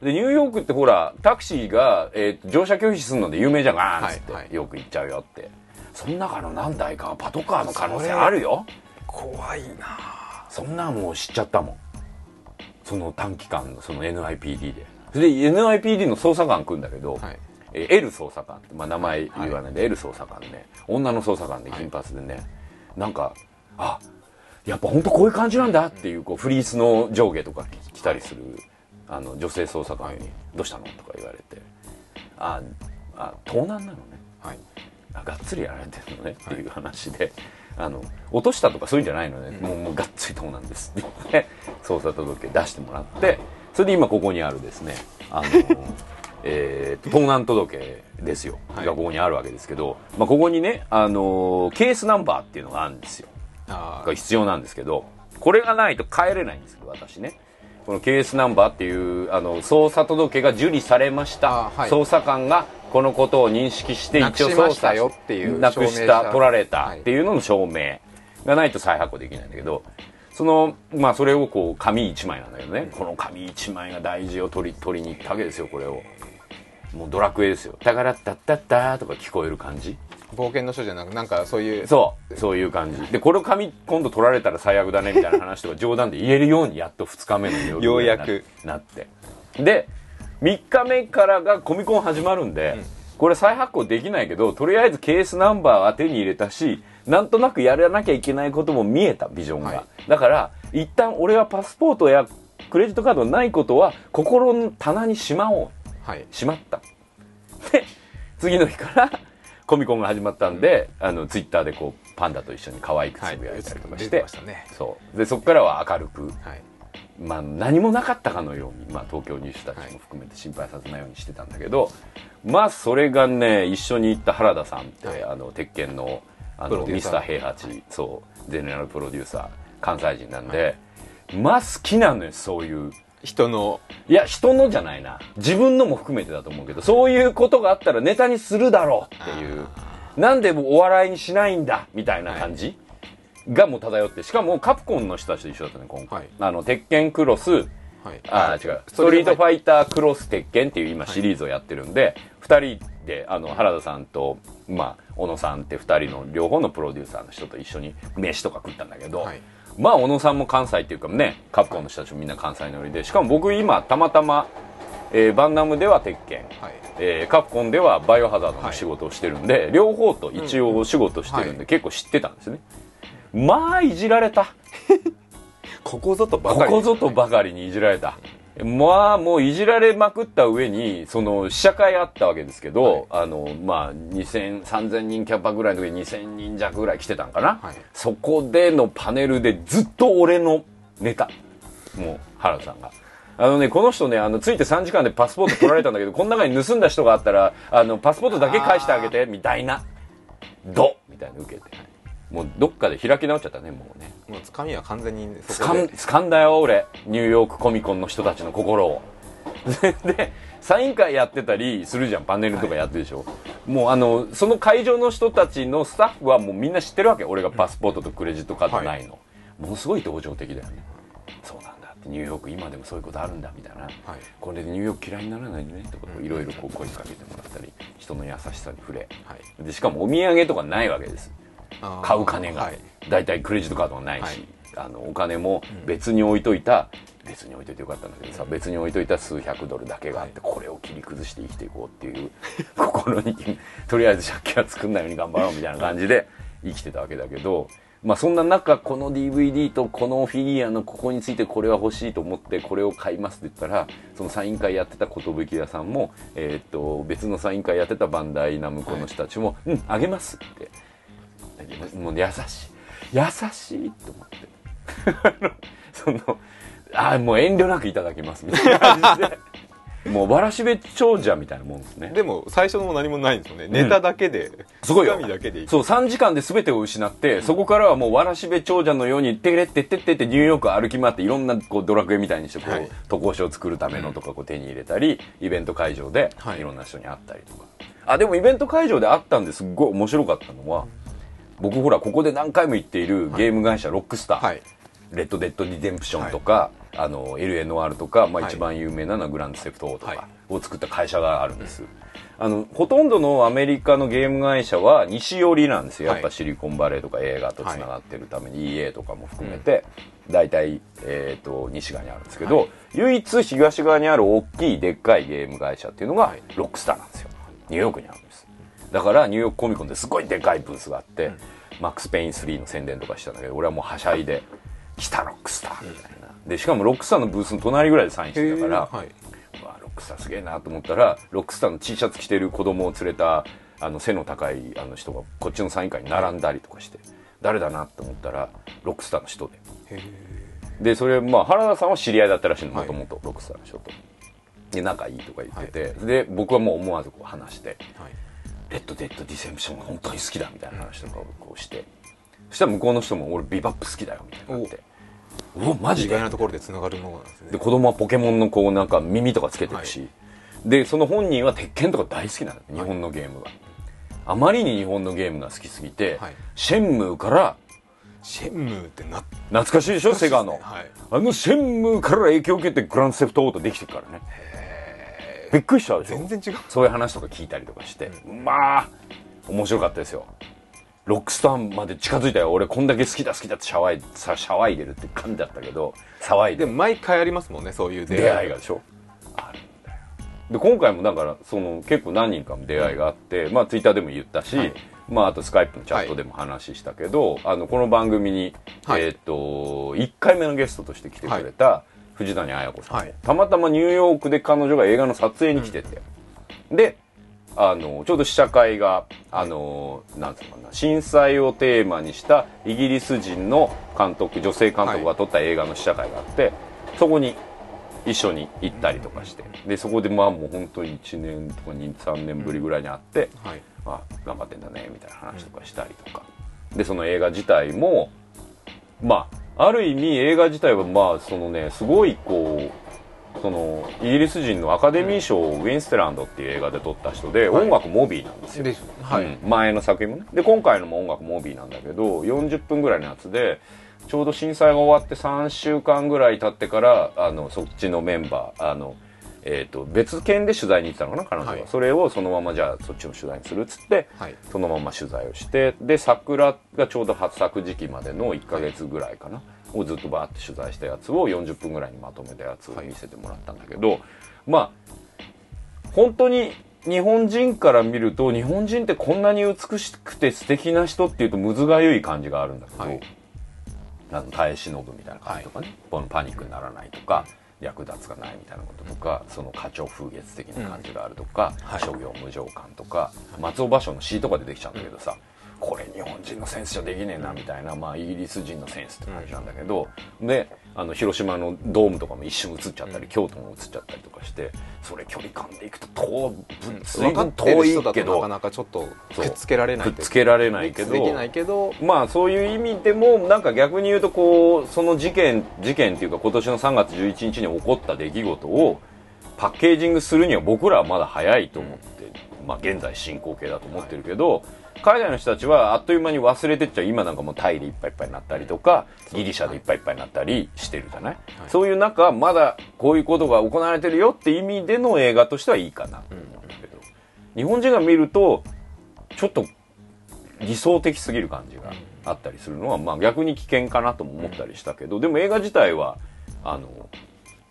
A: でニューヨークってほらタクシーが、えー乗車拒否するので有名じゃん。ガーンっつって、
B: はい。はい
A: よく行っちゃうよって。その中の何台かはパトカーの可能性あるよ。
B: 怖いな
A: そんなんもう知っちゃったもん。その短期間のその NIPD で。それで NIPD の捜査官来るんだけど、
B: はい。
A: えー L 捜査官って、まあ、名前言わないで、L 捜査官ね。女の捜査官で金髪でね、なんかあやっぱ本当こういう感じなんだっていうこうフリースの上下とか着たりするあの女性捜査官に「どうしたの?」とか言われて「ああ盗難なのね
B: はい
A: あがっつりやられてるのね」っていう話で。あの落としたとかそういうんじゃないのね、もうもうがっつり盗難ですって言って捜査届出してもらってそれで今ここにあるですねあのえー、盗難届ですよ、
B: はい。
A: がここにあるわけですけど、まあ、ここにね、あのーケースナンバーっていうのがあるんですよ。
B: あ
A: が必要なんですけどこれがないと帰れないんですけど私ね。このケースナンバーっていうあの捜査届が受理されました、
B: あはい。
A: 捜査官がこのことを認識して一応捜査
B: よっていう
A: なくし
B: た
A: た取られた
B: はい
A: っていうのの証明。がないと再発行できないんだけどそのまあそれをこう紙一枚なんだけどね。この紙一枚が大事を取り取りに行ったわけですよこれをもうドラクエですよ「タガラッタッタッタ」とか聞こえる感じ？
B: 冒険の書じゃなくなんかそういう。
A: そう。そういう感じ。でこれ紙今度取られたら最悪だねみたいな話とか冗談で言えるようにやっと2日目の夜
B: ようやく。
A: なって。で3日目からがコミコン始まるんで、これ再発行できないけどとりあえずケースナンバーは手に入れたしなんとなくやらなきゃいけないことも見えたビジョンが、
B: はい。
A: だから一旦俺はパスポートやクレジットカードがないことは心の棚にしまおう。
B: はい
A: しまった。で 次の日からコミコンが始まったんで、あのツイッターでこうパンダと一緒に可愛くつぶやいたりとかし
B: 出
A: て,、
B: てましたね。
A: そう。でそこからは明るく、
B: はい。
A: まあ、何もなかったかのように、まあ、東京にいる人たちも含めて心配させないようにしてたんだけど、まあそれがね一緒に行った原田さんって、
B: はい。
A: あの鉄拳のあのミスター平八そうゼネラルプロデューサー関西人なんで、まあ好きなのよそういう
B: 人の
A: いや、人のじゃないな。自分のも含めてだと思うけど、そういうことがあったらネタにするだろうっていう。なんでお笑いにしないんだみたいな感じ、がもう漂って、しかもカプコンの人たちと一緒だったね、今回。
B: はい
A: あの、鉄拳クロス、
B: はい
A: あー違う。ストリートファイタークロス鉄拳っていう今シリーズをやってるんで、二、人で、あの、原田さんと、まあ、小野さんって二人の両方のプロデューサーの人と一緒に飯とか食ったんだけど、
B: はい
A: まあ小野さんも関西っていうかねカプコンの人たちもみんな関西乗りでしかも僕今たまたま、えーバンナムでは鉄拳、
B: はい。
A: えーカプコンではバイオハザードの仕事をしてるんで、両方と一応お仕事してるんで、
B: はい。
A: 結構知ってたんですね。まあいじられた。
B: ここぞとばかり。
A: ここぞとばかりにいじられた、まあ、もういじられまくった上に、その、試写会あったわけですけど、あの、まあ、2000、3000人キャパぐらいの時に2000人弱ぐらい来てたんかな、
B: はい
A: そこでのパネルでずっと俺のネタ。もう、原田さんが。あのね、この人ね、あの、ついて3時間でパスポート取られたんだけど、この中に盗んだ人があったら、あの、パスポートだけ返してあげて、みたいな。どみたいな受けて。もう、どっかで開き直っちゃったね、もうね。
B: もうつかみは完全にそこで。
A: 掴ん掴んだよ俺。ニューヨークコミコンの人たちの心を。でサイン会やってたりするじゃん。パネルとかやってるでしょ、もうあのその会場の人たちのスタッフはもうみんな知ってるわけ。俺がパスポートとクレジットカードないの、ものすごい同情的だよね。そうなんだって。ニューヨーク今でもそういうことあるんだみたいな、これでニューヨーク嫌いにならないでねと。かいろいろこう声かけてもらったり。人の優しさに触れ。
B: はい。
A: でしかもお土産とかないわけです買う金が、
B: はい。
A: 大体クレジットカードがないし、
B: はい。
A: あのお金も別に置いといた、別に置いといてよかったんだけどさ別に置いといた数百ドルだけがあって、これを切り崩して生きていこうっていう 心にとりあえず借金は作んないように頑張ろうみたいな感じで生きてたわけだけどまあそんな中この DVD とこのフィギュアのここについてこれは欲しいと思ってこれを買いますって言ったらそのサイン会やってた寿屋さんも、えーっと別のサイン会やってたバンダイナムコの人たちも「うんあげます」ってもう優しい。優しいと思って。そのあもう遠慮なくいただきますみたいな感じで。もうわらしべ長者みたいなもんですね。
B: でも最初のも何もないんですよね、ネタだけです
A: ごいよ。
B: だけで。いい
A: そう3時間で全てを失って、そこからはもうわらしべ長者のようにてれってってってってニューヨーク歩き回っていろんなこうドラクエみたいにしてこう、
B: はい。
A: 渡航書を作るためのとかこう手に入れたりイベント会場で
B: はい。
A: いろんな人に会ったりとか、あでもイベント会場で会ったんですっごい面白かったのは僕ほらここで何回も言っているゲーム会社ロックスター、
B: はい。
A: レッド・デッド・リデンプションとか、あの LNR とか、まあ、
B: はい。
A: 一番有名なのはグランドセフトオートと
B: はい。
A: かを作った会社があるんです、あのほとんどのアメリカのゲーム会社は西寄りなんですよ。やっぱ
B: はい
A: シリコンバレーとか映画とつながってるために EA とかも含めて、大体、えー、と西側にあるんですけど、
B: はい。
A: 唯一東側にある大きいでっかいゲーム会社っていうのが
B: はい。
A: ロックスターなんですよ。ニューヨークにあるだからニューヨークコミコンですごいでかいブースがあって、マックス・ペイン3の宣伝とかしたんだけど俺はもうはしゃいで「来たロックスター」みたいな。でしかもロックスターのブースの隣ぐらいでサインしてたから、
B: はい、
A: うわロックスターすげえなと思ったらロックスターの T シャツ着てる子供を連れたあの背の高いあの人がこっちのサイン会に並んだりとかして誰だなと思ったらロックスターの人で。でそれまあ原田さんは知り合いだったらしいの
B: はい。
A: もともとロックスターの人と。で仲いいとか言ってて、で僕はもう思わずこう話して。
B: はい
A: レッド・デッド・リデンプションが本当に好きだみたいな話とかをこうして。そしたら向こうの人も俺ビバップ好きだよみたいになって。おマジで？
B: 意外なところでつながるものなんですね。
A: で子供はポケモンのこうなんか耳とかつけてるし、でその本人は鉄拳とか大好きなの日本のゲームが、あまりに日本のゲームが好きすぎて、
B: はい。
A: シェンムーから
B: シェンムーってな
A: 懐かしいでしょセガの、
B: はい。
A: あのシェンムーから影響を受けてグランドセフトオートできてるからねびっくりしたでしょ？
B: 全然違う。
A: そういう話とか聞いたりとかして、まあ面白かったですよ。ロックスターまで近づいたよ。俺こんだけ好きだ好きだって騒いさ騒いでるって感じだったけど。騒いで
B: でも毎回ありますもんねそういう
A: 出会いが。でしょ？あるんだよ。で今回もだからその結構何人かも出会いがあって、まあツイッターでも言ったし、
B: はい。
A: まああとスカイプのチャットでも話したけど、あのこの番組に、
B: はい。
A: えっ、と1回目のゲストとして来てくれた藤谷綾子さん、
B: はい。
A: たまたまニューヨークで彼女が映画の撮影に来てて、であのちょうど試写会があのなんつうのかな震災をテーマにしたイギリス人の監督女性監督が撮った映画の試写会があって、そこに一緒に行ったりとかして。でそこでまあもう本当に1年とか23年ぶりぐらいに会って、
B: はい。
A: あ頑張ってんだねみたいな話とかしたりとか、でその映画自体もまあある意味映画自体はまあそのねすごいこうそのイギリス人のアカデミー賞をウィンステランドっていう映画で撮った人で、
B: はい。
A: 音楽モビーなんですよ、
B: ではい、
A: うん。前の作品もね。で今回のも音楽モビーなんだけど40分ぐらいのやつでちょうど震災が終わって3週間ぐらい経ってからあのそっちのメンバーあの、えー、と別件で取材に行ってたのかな彼女は、
B: はい。
A: それをそのままじゃあそっちの取材にするっつって、
B: はい。
A: そのまま取材をしてで桜がちょうど発作時期までの1ヶ月ぐらいかな、をずっとバーって取材したやつを40分ぐらいにまとめたやつを見せてもらったんだけど、まあ本当に日本人から見ると日本人ってこんなに美しくて素敵な人っていうとむずがゆい感じがあるんだけど、
B: はい。
A: あの耐え忍ぶみたいな感じとかね、このパニックにならないとか役立つかないみたいなこととかその花鳥風月的な感じがあるとか、
B: はい。
A: 諸行無常感とか松尾芭蕉の詩とか出てきちゃうんだけどさ、これ日本人のセンスじゃできねえなみたいな、まあ、イギリス人のセンスって感じなんだけど、であの広島のドームとかも一瞬映っちゃったり、京都も映っちゃったりとかしてそれ距離感でいくと遠随
B: 分
A: 遠いけど
B: なかなかちょっとくっつけられない
A: くっつけられないけど
B: できないけど
A: まあそういう意味でもなんか逆に言うとこうその事件事件っていうか今年の3月11日に起こった出来事をパッケージングするには僕らはまだ早いと思って、まあ現在進行形だと思ってるけど、海外の人たちはあっという間に忘れてっちゃう。今なんかもうタイでいっぱいいっぱいになったりとかギリシャでいっぱいいっぱいになったりしてるじゃない、そういう中まだこういうことが行われてるよって意味での映画としてはいいかなと思うんだけど、日本人が見るとちょっと理想的すぎる感じがあったりするのは、まあ、逆に危険かなとも思ったりしたけどでも映画自体はあの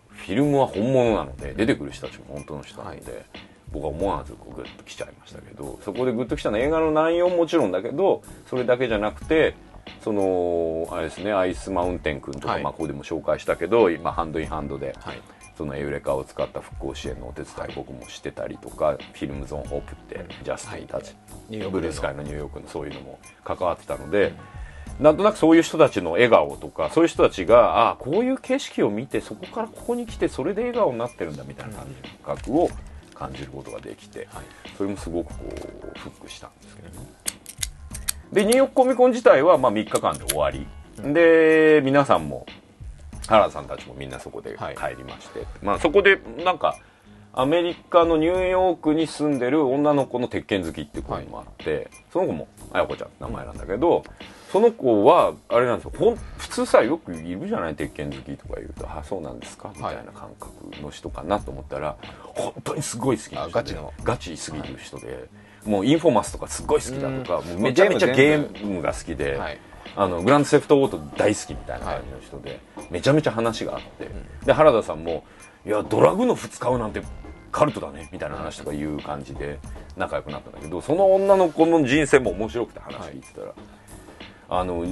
A: フィルムは本物なので出てくる人たちも本当の人なので、僕は思わずこうグッと来ちゃいましたけどそこでグッと来たのは映画の内容ももちろんだけどそれだけじゃなくてそのあれですねアイスマウンテン君とか、
B: はい。
A: まあ、ここでも紹介したけど今ハンドインハンドで、
B: はい。
A: そのエウレカを使った復興支援のお手伝い僕もしてたりとか、フィルムゾーンホープってジャスティンたち、
B: ニューヨークでの。
A: ブルースカイのニューヨークのそういうのも関わってたので、なんとなくそういう人たちの笑顔とかそういう人たちがああこういう景色を見てそこからここに来てそれで笑顔になってるんだみたいな感じの感覚を感じることができて、
B: はい。
A: それもすごくこうフックしたんですけどね。でニューヨークコミコン自体はまあ3日間で終わり、で皆さんも原田さんたちもみんなそこで
B: はい。
A: 帰りまして、まあそこでなんかアメリカのニューヨークに住んでる女の子の鉄拳好きっていう子もあって、その子も綾子ちゃんって名前なんだけど、その子はあれなんですよ。普通さよくいるじゃない鉄拳好きとか言うと「あそうなんですか?」みたいな感覚の人かなと思ったら、本当にすごい好きな人
B: ガチの。
A: ガチすぎる人で、もうインフォマスとかすっごい好きだとか、
B: うん。
A: もうめちゃめちゃゲ
B: ゲーム
A: が好きで、
B: はい。
A: あのグランドセフトオート大好きみたいな感じの人で、めちゃめちゃ話があって、で原田さんも「いやドラグノフ使うなんてカルトだね」みたいな話とかいう感じで仲良くなったんだけどその女の子の人生も面白くて話聞いてたら、あの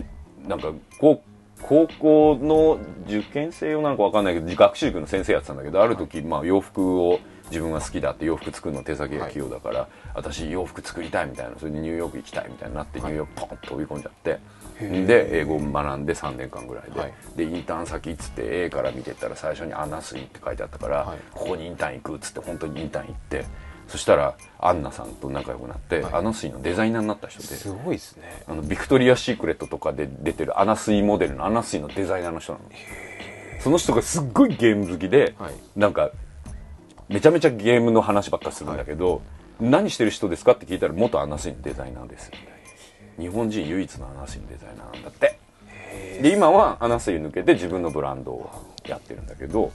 A: なんか高校の受験生用なのか分かんないけど学習塾の先生やってたんだけどある時、まあ、洋服を自分が好きだって洋服作るの手先が器用だから、私洋服作りたいみたいなそれでニューヨーク行きたいみたいになってニューヨークポンと飛び込んじゃって、で英語を学んで3年間ぐらいで、
B: はい。
A: でインターン先っつって A から見てったら最初に「アンナスイ」って書いてあったから、
B: はい。
A: ここにインターン行くっつって本当にインターン行ってそしたらアンナさんと仲良くなって、
B: はい。
A: アナスイのデザイナーになった人で。す
B: ごいですね。
A: あのビクトリア・シークレットとかで出てるアナスイモデルのアナスイのデザイナーの人なの。その人がすっごいゲーム好きで、
B: はい。
A: なんかめちゃめちゃゲームの話ばっかするんだけど、何してる人ですかって聞いたら元アナスイのデザイナーです日本人唯一のアナスイのデザイナーなんだって。で今はアナスイ抜けて自分のブランドをやってるんだけど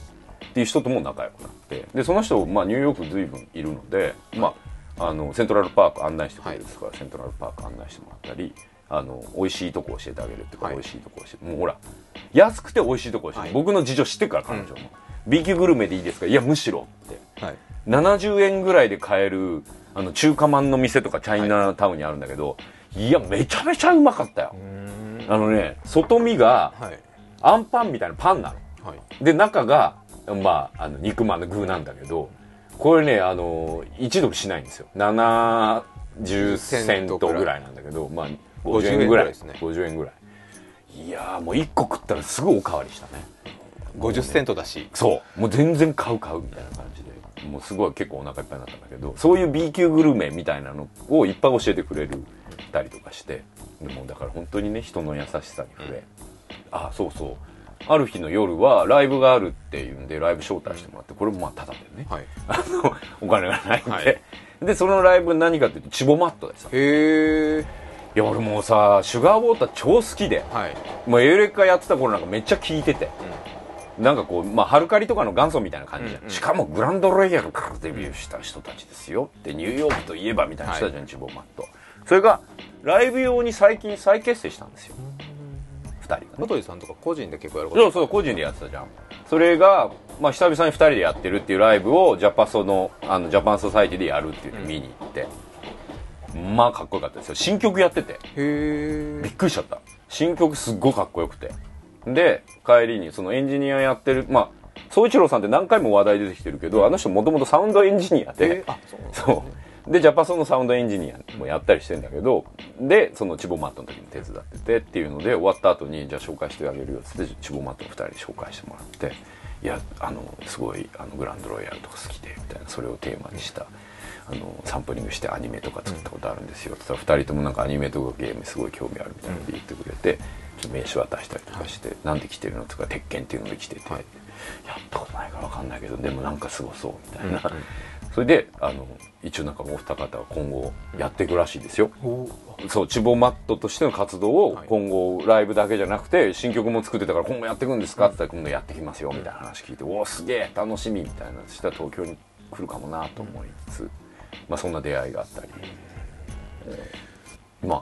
A: っていう人とも仲良くなってでその人、まあ、ニューヨーク随分いるので、まあ、あのセントラルパーク案内してくれるですから、セントラルパーク案内してもらったりあの美味しいとこ教えてあげるっていうか、
B: はい。
A: 美味しいとこ教えてもうほら安くて美味しいとこ教えて、
B: はい。
A: 僕の事情知ってるから彼女も、B 級グルメでいいですか？いやむしろって。
B: はい。
A: 70円ぐらいで買えるあの中華まんの店とかチャイナタウンにあるんだけど、い、やめちゃめちゃうまかったよ、あのね外身が
B: はい。
A: あんパンみたいなパンなの。
B: はい。
A: で中がまああの肉まんの具なんだけどこれねあの1ドルしないんですよ。70セントぐらいなんだけどまあ50円ぐらい。
B: 50円ぐらいですね。
A: 50円ぐらい。いやーもう1個食ったらすぐおかわりしたね。
B: 50セントだし。
A: そう。もう全然買う買うみたいな感じで。もうすごい結構お腹いっぱいになったんだけどそういう B 級グルメみたいなのをいっぱい教えてくれるたりとかして。でもだから本当にね人の優しさに触れ、あそうそうある日の夜はライブがあるっていうんでライブ招待してもらってこれもまあタダでね、
B: はい。
A: あのお金がないんで、
B: はい。
A: でそのライブ何かっていうとチボマットでさい
B: へえ
A: や俺もうさシュガーウォーター超好きで。
B: はい。
A: もうエウレカやってた頃なんかめっちゃ聴いてて、なんかこう、まあ、ハルカリとかの元祖みたいな感じじゃん。
B: うんうん。
A: しかもグランドロイヤルからデビューした人たちですよ。で、ニューヨークといえばみたいな人たちのチボマット。それが、ライブ用に最近再結成したんですよ。二人がね。
B: 小鳥さんとか個人で結構やること
A: そうそう、個人でやってたじゃん。それが、まあ、久々に二人でやってるっていうライブを、ジャパソの、あの、ジャパンソサイティでやるっていうの見に行って、まあ、かっこよかったですよ。新曲やってて。
B: へえ
A: びっくりしちゃった新曲すっごいかっこよくてで帰りにそのエンジニアやってるまあ総一郎さんって何回も話題出てきてるけど、あの人もともとサウンドエンジニアで、
B: あそうなんだ
A: そう。で、ジャパソンのサウンドエンジニアもやったりしてんだけど、で、そのチボマットの時に手伝っててっていうので、終わった後に、じゃあ紹介してあげるよっつって、チボマットの二人に紹介してもらって、いや、あの、すごい、あの、グランドロイヤルとか好きで、みたいな、それをテーマにした、あの、サンプリングしてアニメとか作ったことあるんですよ。って言ったら、二人ともなんかアニメとかゲームすごい興味あるみたいなので言ってくれて、ちょっと名刺渡したりとかして、なんで来てるのとか、鉄拳っていうので来てて、やったことないから分かんないけど、でもなんかすごそう、みたいな。それであの一応なんかお二方は今後やっていくらしいですよ、そうチボマットとしての活動を
B: はい。
A: 今後ライブだけじゃなくて新曲も作ってたから今後やっていくんですか？って言ったら今度やってきますよみたいな話聞いて、おおすげえ楽しみ。みたいなそしたら東京に来るかもなと思いつつ、まあそんな出会いがあったり、えーまあ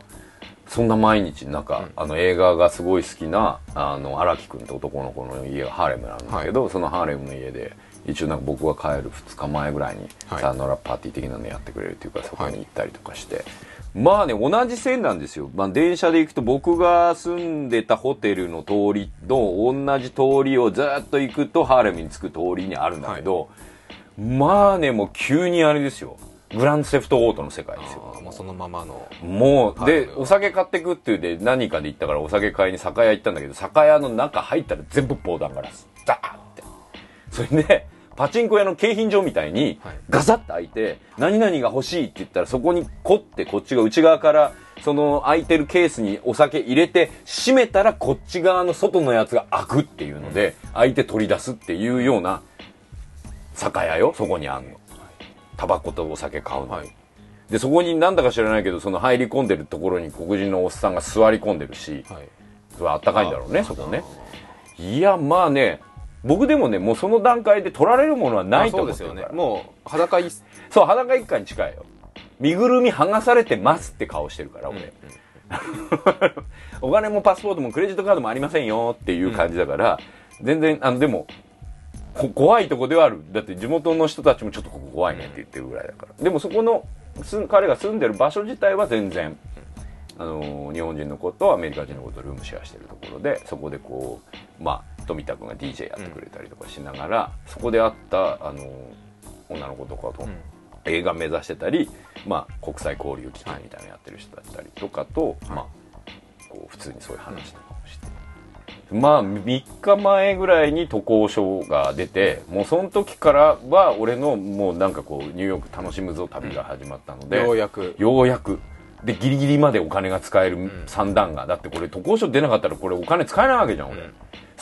A: そんな毎日なんか、あの映画がすごい好きなあの荒木君って男の子の家がハーレムなんだけど、そのハーレムの家で一応なんか僕が帰る2日前ぐらいに
B: はい。
A: さよならパーティー的なのやってくれるっていうからそこに行ったりとかして、まあね同じ線なんですよ、まあ、電車で行くと僕が住んでたホテルの通りと同じ通りをずっと行くとハーレムに着く通りにあるんだけど、まあねもう急にあれですよ。グランドセフトオートの世界ですよ。
B: もうそのままの。
A: もう、で、
B: はい。
A: お酒買ってくっていうで、何かで行ったからお酒買いに酒屋行ったんだけど、酒屋の中入ったら全部防弾ガラス。ザーって。それで、パチンコ屋の景品場みたいに
B: はい、
A: ガサッと開いて、何々が欲しいって言ったら、そこに凝って、こっちが内側から、その開いてるケースにお酒入れて、閉めたらこっち側の外のやつが開くっていうので、開いて取り出すっていうような酒屋よ、そこにあんの。タバコとお酒買うの。に。
B: はい。
A: でそこになんだか知らないけどその入り込んでるところに黒人のおっさんが座り込んでるし
B: はい。
A: それあったかいんだろうねそこね。いやまあね僕でもねもうその段階で取られるものはないと
B: そうですよ
A: 思ってるから。
B: ね。もう裸い
A: そう裸一貫に近いよ。身ぐるみ剥がされてますって顔してるから俺、お金もパスポートもクレジットカードもありませんよっていう感じだから、全然あのでもこ怖いとこではある。だって地元の人たちもちょっとここ怖いねって言ってるぐらいだから。でもそこのす彼が住んでる場所自体は全然あの日本人の子とアメリカ人の子とルームシェアしてるところでそこでこうまあ富田君が DJ やってくれたりとかしながら、そこで会ったあの女の子とかと、
B: ん。
A: 映画目指してたり、まあ、国際交流基金みたいなのやってる人だったりとかと、まあ、こう普通にそういう話とかをして、まあ3日前ぐらいに渡航書が出てもうその時からは俺のもうなんかこうニューヨーク楽しむぞ旅が始まったので、
B: ようやく。
A: ようやく。でギリギリまでお金が使える算段が、だってこれ渡航書出なかったらこれお金使えないわけじゃん俺、
B: うん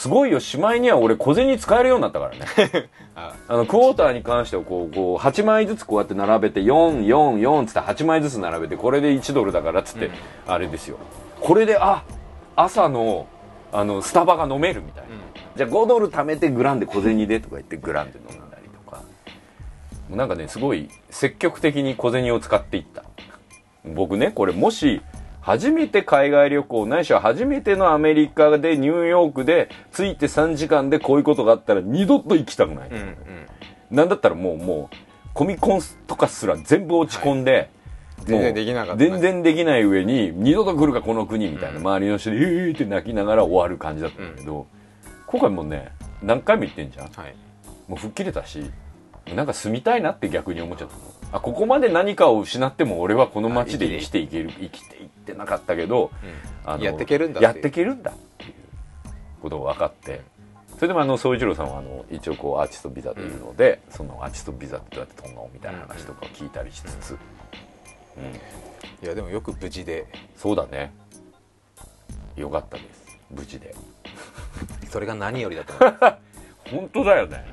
A: すごいよしまいには俺小銭使えるようになったからね。
B: あ
A: あのクォーターに関してはこうこう8枚ずつこうやって並べて444つって8枚ずつ並べてこれで1ドルだからっつって、
B: うん。
A: あれですよ。これであ朝のあのスタバが飲めるみたいな、じゃあ5ドル貯めてグランで小銭でとか言ってグランで飲んだりとか。なんかねすごい積極的に小銭を使っていった。僕ねこれもし初めて海外旅行ないしは初めてのアメリカでニューヨークで着いて3時間でこういうことがあったら二度と行きたくない、
B: うんうん。
A: なんだったらもうもうコミコンとかすら全部落ち込んで、もう
B: 全然できなかった
A: 全然できない上に二度と来るかこの国みたいな、周りの人で「えー!」って泣きながら終わる感じだったんだけど、今回もうね何回も言ってんじゃん。
B: はい。
A: もう吹っ切れたしなんか住みたいなって逆に思っちゃったの。あここまで何かを失っても俺はこの街で生きていける生きててなかったけど、あの
B: やってけるんだって
A: やってけるんだっていうことが分かって。それでもあの総一郎さんはあの一応こうアーティストビザでいるので、そのアーティストビザってどうやって飛んだのみたいな話とかを聞いたりしつつ、うん。
B: いやでもよく無事で。
A: そうだね。よかったです。無事で。
B: それが何よりだと思う。
A: 本当だよね、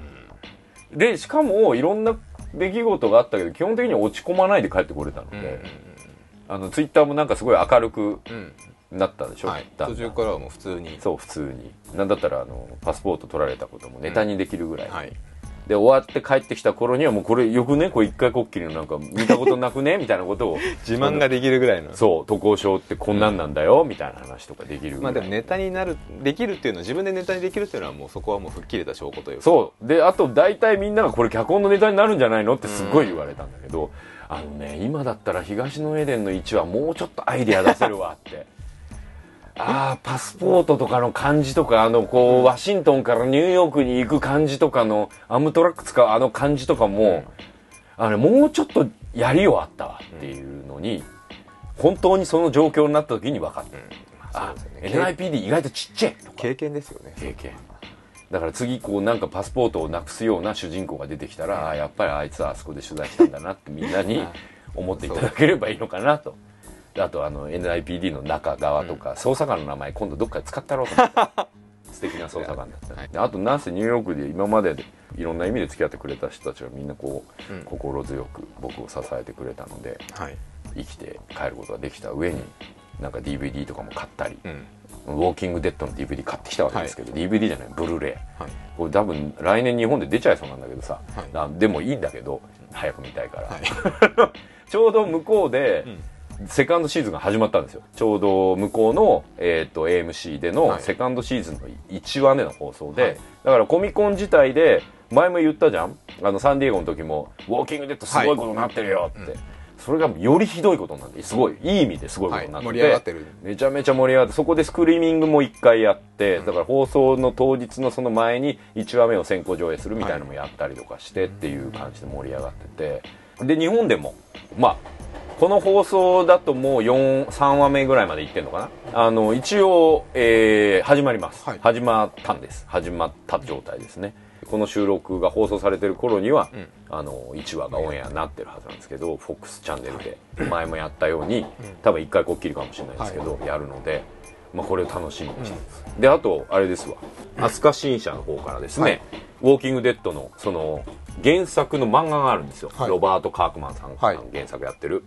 A: でしかもいろんな出来事があったけど基本的に落ち込まないで帰ってこれたの
B: うん
A: で、あのツイッターもなんかすごい明るく
B: うん。うん
A: なったでしょ、
B: はい。
A: だんだん。
B: 途中からはもう普通に。
A: そう普通に。なんだったらあのパスポート取られたこともネタにできるぐらい、
B: はい。
A: で終わって帰ってきた頃にはもうこれよくね？こう一回こっきりのなんか見たことなくね？みたいなことを。
B: 自慢ができるぐらいの。
A: そう。渡航証ってこんなんなんだよ、みたいな話とかできるぐらい。
B: まあでもネタになるできるっていうのは自分でネタにできるっていうのはもうそこはもう吹っ切れた証拠というか。
A: そう。であと大体みんながこれ脚本のネタになるんじゃないの？ってすっごい言われたんだけど、あのね今だったら東のエデンの1はもうちょっとアイデア出せるわって。ああパスポートとかの感じとかあのこうワシントンからニューヨークに行く感じとかのアムトラック使うあの感じとかも、あれもうちょっとやりようあったわっていうのに、本当にその状況になった時に分かった、
B: うですよね。
A: NIPD 意外とちっちゃい
B: 経験ですよね。
A: 経験だから次こうなんかパスポートをなくすような主人公が出てきたら、あやっぱりあいつはあそこで取材したんだなってみんなに 思っていただければいいのかなと。であとあの NIPD の中側とか、捜査官の名前今度どっかで使ったろうと思って。素敵な捜査官だった、
B: はい。
A: であとなんせニューヨークで今まででいろんな意味で付き合ってくれた人たちがみんなこう、
B: うん。
A: 心強く僕を支えてくれたので
B: はい。
A: 生きて帰ることができた上になんか DVD とかも買ったり、
B: うん
A: ウォーキングデッドの DVD 買ってきたわけですけど、DVD じゃないブルーレイ。
B: はい。
A: これ多分来年日本で出ちゃいそうなんだけどさ、
B: はい。
A: あでもいいんだけど早く見たいから、
B: はい。
A: ちょうど向こうで、セカンドシーズンが始まったんですよ。ちょうど向こうの、えー、と AMC での
B: はい。
A: セカンドシーズンの1話目の放送で、
B: はい。
A: だからコミコン自体で前も言ったじゃん。あのサンディエゴの時も「ウォーキングデッドすごいことになってるよ」って、それがよりひどいことになってすごい。いい意味ですごいことになって。て、
B: はい。盛り上がってる。
A: めちゃめちゃ盛り上がってそこでスクリーミングも1回やって、だから放送の当日のその前に1話目を先行上映するみたいなのもやったりとかしてっていう感じで盛り上がってて。で日本でもまあこの放送だともう4 3話目ぐらいまでいってんのかな？あの一応、えー始まります、
B: はい。
A: 始まったんです。始まった状態ですねこの収録が放送されてる頃には、
B: ん。
A: あの1話がオンエアになってるはずなんですけど FOX チャンネルで前もやったように多分1回こっきりかもしれないですけど、やるので、まあ、これを楽しみにしてます、であとあれですわ。飛鳥新社の方からですね、
B: はい。
A: ウォーキングデッドのその原作の漫画があるんですよ、
B: はい。
A: ロバート・カークマンさんが
B: はい。
A: 原作やってる、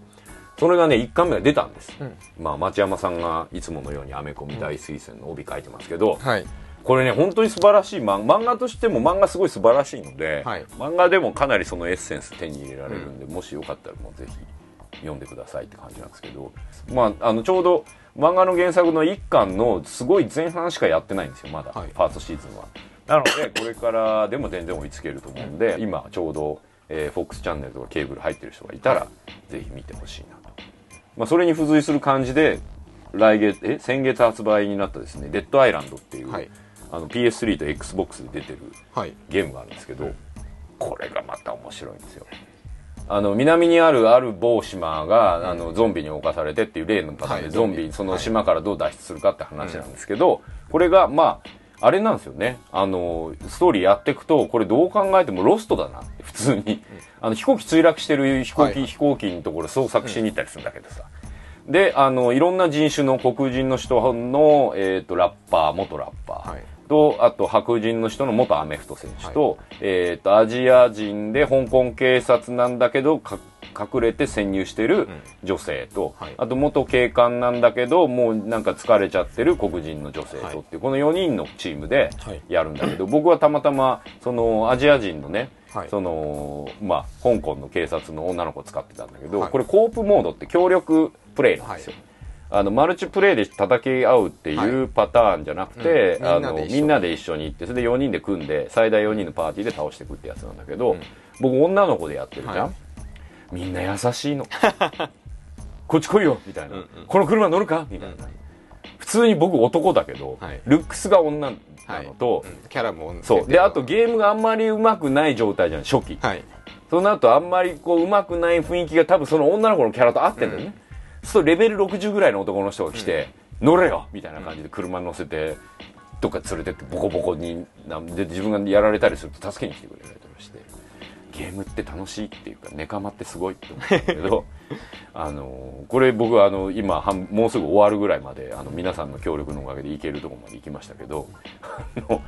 A: それがね1巻目が出たんです、
B: ん。
A: まあ町山さんがいつものようにアメコミ大推薦の帯書いてますけど、
B: はい
A: これね本当に素晴らしい漫漫画としても漫画すごい素晴らしいので、
B: はい。
A: 漫画でもかなりそのエッセンス手に入れられるんで、もしよかったらもうぜひ読んでくださいって感じなんですけど、まあ、あのちょうど漫画の原作の1巻のすごい前半しかやってないんですよまだ、
B: はい。
A: ファーストシーズンは。なのでこれからでも全然追いつけると思うんで今ちょうど、えー、FOX チャンネルとかケーブル入ってる人がいたら、ぜひ見てほしいなと、まあ、それに付随する感じで来月え先月発売になったですね「デッドアイランド」っていう、
B: はい
A: あの PS3 と XBOX で出てる
B: はい。
A: ゲームがあるんですけどこれがまた面白いんですよ。あの南にあるある某島が、あのゾンビに侵されてっていう例のパターンで、
B: はい
A: ゾンビその島からどう脱出するかって話なんですけど、これがまああれなんですよね。あのストーリーやっていくとこれどう考えてもロストだなって普通に、あの飛行機墜落してる飛行機、
B: はい
A: 飛行機のところ捜索しに行ったりするんだけどさ、であのいろんな人種の黒人の人の、えー、とラッパー元ラッパー、
B: はい
A: とあと白人の人の元アメフト選手と,、えー、とアジア人で香港警察なんだけどか隠れて潜入してる女性と、
B: はい。
A: あと元警官なんだけどもうなんか疲れちゃってる黒人の女性とっていう、この4人のチームで
B: はい。
A: やるんだけど、僕はたまたまそのアジア人のね、
B: はい。
A: そのまあ香港の警察の女の子を使ってたんだけど、
B: はい。
A: これコープモードって協力プレイなんですよ、あのマルチプレイで叩き合うっていうパターンじゃなくて、
B: うん。
A: あの
B: みんなで一緒に。
A: 行ってそれで4人で組んで最大4人のパーティーで倒していくってやつなんだけど、僕女の子でやってるじゃん、
B: はい。
A: みんな優しいの。こっち来いよみたいな、
B: うんうん。
A: この車乗るか？みたいな、普通に僕男だけど、
B: はい。
A: ルックスが女なのと、
B: うん。キャラも
A: そう。であとゲームがあんまり上手くない状態じゃん初期、
B: はい。
A: その後あんまりこう上手くない雰囲気が多分その女の子のキャラと合ってんだよね、そうレベル60ぐらいの男の人が来て、乗れよみたいな感じで車乗せてどっか連れてってボコボコになんで自分がやられたりすると助けに来てくれたりとかしてゲームって楽しいっていうかネカマってすごいって思うんだけど あのこれ僕はあの今半もうすぐ終わるぐらいまであの皆さんの協力のおかげで行けるところまで行きましたけどあの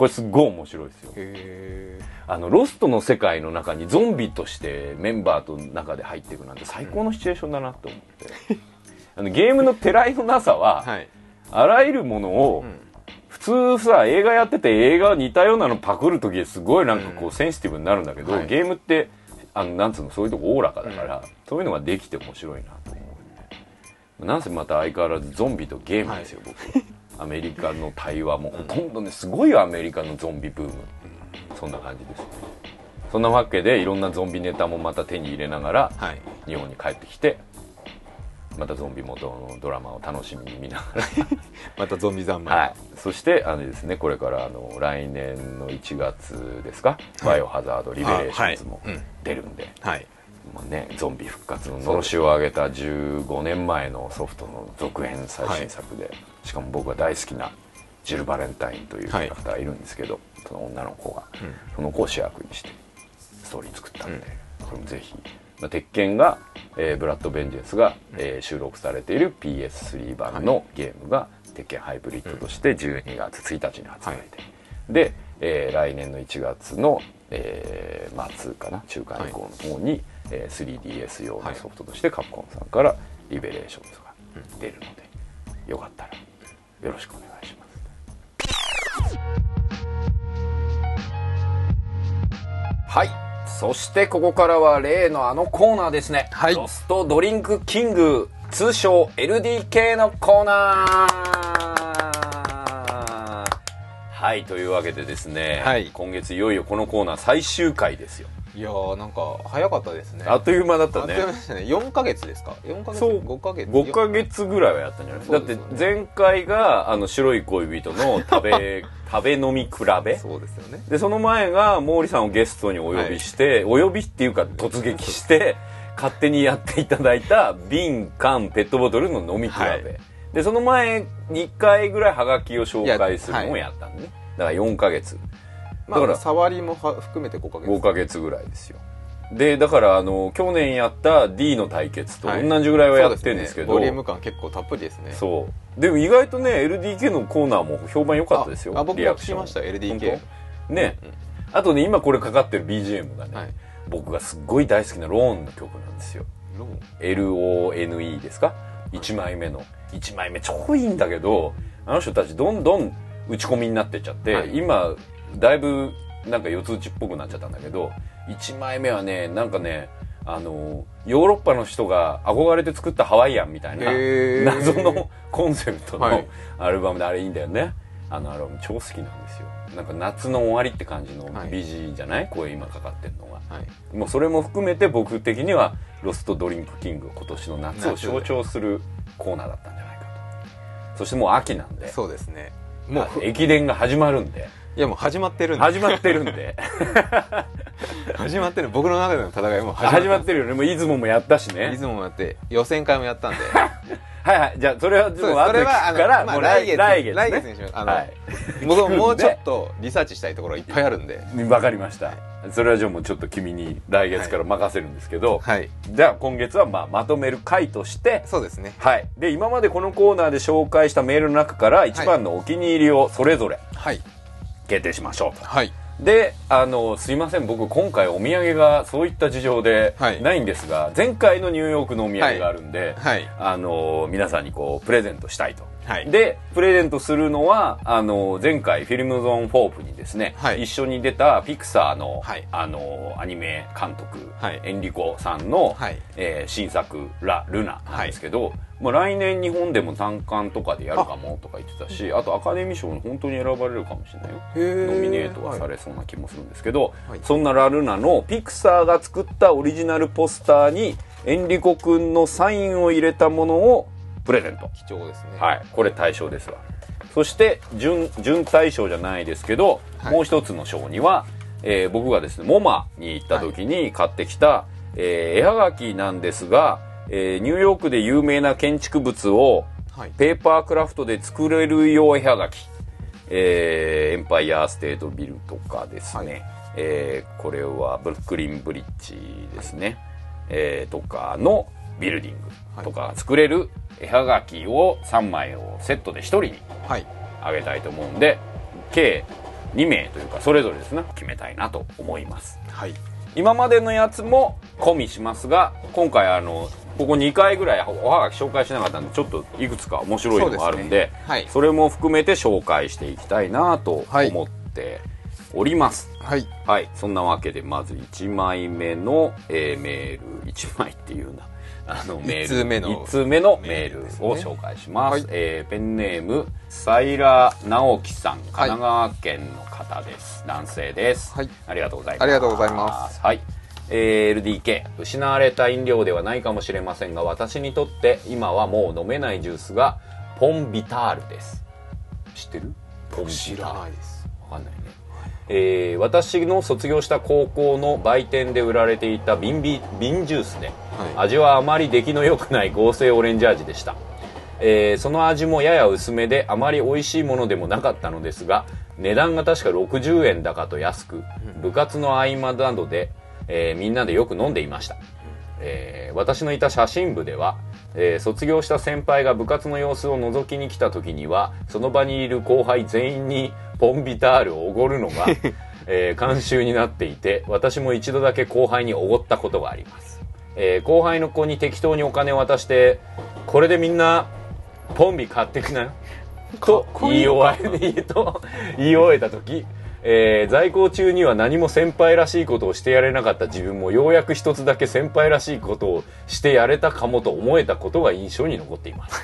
A: これすっごい面白いですよ。
B: へ
A: あのロストの世界の中にゾンビとしてメンバーと中で入っていくなんて最高のシチュエーションだなと思って、あのゲームのてらいのなさは、
B: はい。
A: あらゆるものを、
B: ん。
A: 普通さ映画やってて映画似たようなのパクる時すごいなんかこうセンシティブになるんだけど、
B: はい。
A: ゲームってあのなんつうのそういうとこおおらかだから、そういうのができて面白いなと思うなんせまた相変わらずゾンビとゲームですよ、僕。はアメリカの対話もほとんどねすごいよアメリカのゾンビブーム、そんな感じですね。そんなわけでいろんなゾンビネタもまた手に入れながら
B: はい。
A: 日本に帰ってきてまたゾンビ元のドラマを楽しみに見なが
B: またゾンビ三昧。
A: ら、はい、そしてあのですねこれからあの来年の1月ですか「バイオハザードリベレーションズ」も出るんで、
B: はい。
A: まあね、ゾンビ復活ののろしを上げた15年前のソフトの続編最新作で、しかも僕が大好きなジル・バレンタインというキャラクターがいるんですけど、その女の子が、
B: うん。
A: その子を主役にしてストーリー作ったんで、これもぜひ、まあ、鉄拳が、えーブラッド・ベンジェンスが、えー収録されている PS3 版のゲームが鉄拳ハイブリッドとして12月1日に発売で、で、えー来年の1月の、えー末かな中間以降の方に、えー 3DS 用のソフトとしてカプコンさんからリベレーションズが出るので、よかったらよろしくお願いします。はい。そしてここからは例のあのコーナーですね、
B: はい。
A: ロストドリンクキング通称 LDK のコーナー。はい。というわけでですね、
B: はい。
A: 今月いよいよこのコーナー最終回ですよ
B: いやーなんか早かったですね。
A: あっという間だった
B: あっと
A: ね
B: いう間でしたね。4ヶ月ですか？4ヶ月？
A: そう。
B: 5ヶ月
A: ？5ヶ月ぐらいはやったんじゃない？だって前回があの白い恋人の食べ 食べ飲み比べ。
B: そうですよね。
A: でその前が毛利さんをゲストにお呼びして、お呼びっていうか突撃して勝手にやっていただいた瓶缶ペットボトルの飲み比べ、
B: はい。
A: でその前に1回ぐらいハガキを紹介するのをやったのね、だから4ヶ月
B: まあ
A: だから
B: 触りもは含めて5ヶ月。
A: 5ヶ月ぐらいですよ。でだからあの去年やった D の対決と
B: はい。
A: 同じぐらいはやってるんですけど、
B: そうね。ボリューム感結構たっぷりですね。
A: そう。でも意外とね LDK のコーナーも評判良かったですよ
B: ああ僕も聞きました LDK
A: 本当？ね、あとね今これかかってる BGM がね、
B: はい。
A: 僕がすっごい大好きなローンの曲なんですよ。
B: ローン
A: ？LONE ですか？1枚目の。1枚目超いいんだけどあの人たちどんどん打ち込みになってっちゃって、
B: はい。
A: 今だいぶなんか四つ打ちっぽくなっちゃったんだけど1枚目はねなんかねあのヨーロッパの人が憧れて作ったハワイアンみたいな謎のコンセプトの
B: はい。
A: アルバムであれいいんだよね。あのアルバム超好きなんですよ。なんか夏の終わりって感じの
B: はい。
A: BG じゃない、これ今かかってるのが。
B: はい。
A: もうそれも含めて僕的にはロストドリンクキング今年の夏を象徴するコーナーだったんじゃないかと。そしてもう秋なんで。
B: そうですね。もう
A: あ駅伝が始まるんで
B: いやもう始まってるんで。
A: 始まってるんで。
B: 始まってる僕の中での戦いも
A: 始ま
B: っ
A: ってるよね。もう出雲もやったし
B: い
A: ね。
B: つももやって予選会もやったんで。
A: はいはい。じゃあそれはでも後で聞くから、
B: まあ
A: もう来月来月,、ね、
B: 来月にします。あの
A: はい。
B: 僕ももうちょっとリサーチしたいところいっぱいあるんで。
A: わかりました。それはじゃあもうちょっと君に来月から任せるんですけど、
B: はい。
A: じゃあ今月はまあまとめる回として。
B: そうですね。
A: はい。で今までこのコーナーで紹介したメールの中から一番のお気に入りをそれぞれ。
B: はい
A: 決定しましょうと。
B: はい。
A: であのすいません。僕今回お土産がそういった事情で
B: はい。
A: ないんですが、前回のニューヨークのお土産があるんで、
B: はい。
A: あの皆さんにこうプレゼントしたいと、
B: はい。
A: でプレゼントするのはあの前回フィルムゾーンフォープにですね、
B: はい。
A: 一緒に出たピクサーの,、
B: はい。
A: あのアニメ監督、
B: はい。
A: エンリコさんの、
B: はい。
A: えー新作「ラ・ルナ」なんですけど、まあ、来年日本でも単館とかでやるかもとか言ってたしあとアカデミー賞に本当に選ばれるかもしれないよ。
B: へ
A: ノミネートはされそうな気もするんですけど、
B: はい。
A: そんなラルナのピクサーが作ったオリジナルポスターにエンリコくんのサインを入れたものをプレゼント。
B: 貴重ですね。
A: はい、これ対象ですわ。そして、準、準対象じゃないですけど、
B: はい。
A: もう一つの賞には、えー僕がですね、モマに行った時に買ってきた、えー絵はがきなんですが、えーニューヨークで有名な建築物を
B: はい。
A: ペーパークラフトで作れるよう絵はがき、えーエンパイアステートビルとかですね、
B: はい。
A: えーこれはブルックリンブリッジですね、えーとかのビルディングとかが作れる絵はがきを3枚をセットで1人に
B: はい。
A: あげたいと思うんで計2名というかそれぞれですね決めたいなと思います。
B: はい。
A: 今までのやつも込みしますが今回あのここ2回ぐらいおはがき紹介しなかったんでちょっといくつか面白いのがあるんで
B: ね。はい。
A: それも含めて紹介していきたいなと
B: はい。
A: 思っております。
B: はい。
A: はい、そんなわけでまず1枚目の、えーメール。1枚っていうなあのメール
B: 一通目の
A: 一通目のメールを紹介します、
B: はい。
A: えーペンネームサイラ直樹さん。神奈川県の方です、男性です、
B: はい。
A: ありがとうございます。
B: ありがとうございます。
A: はい。えー LDK 失われた飲料ではないかもしれませんが私にとって今はもう飲めないジュースがポンビタールです。知ってる？ポンビター
B: 知
A: ル
B: らないです
A: えー私の卒業した高校の売店で売られていた瓶ビ瓶ジュースで、
B: はい。
A: 味はあまり出来の良くない合成オレンジ味でした、えーその味もやや薄めであまり美味しいものでもなかったのですが値段が確か60円だかと安く部活の合間などで、えーみんなでよく飲んでいました、えー私のいた写真部では、えー卒業した先輩が部活の様子を覗きに来た時にはその場にいる後輩全員にポンビタールをおごるのが、えー慣習になっていて私も一度だけ後輩におごったことがあります、えー後輩の子に適当にお金を渡してこれでみんなポンビ買ってくなよ。と言い終わりと言い終えた時、えー在校中には何も先輩らしいことをしてやれなかった自分もようやく一つだけ先輩らしいことをしてやれたかもと思えたことが印象に残っています。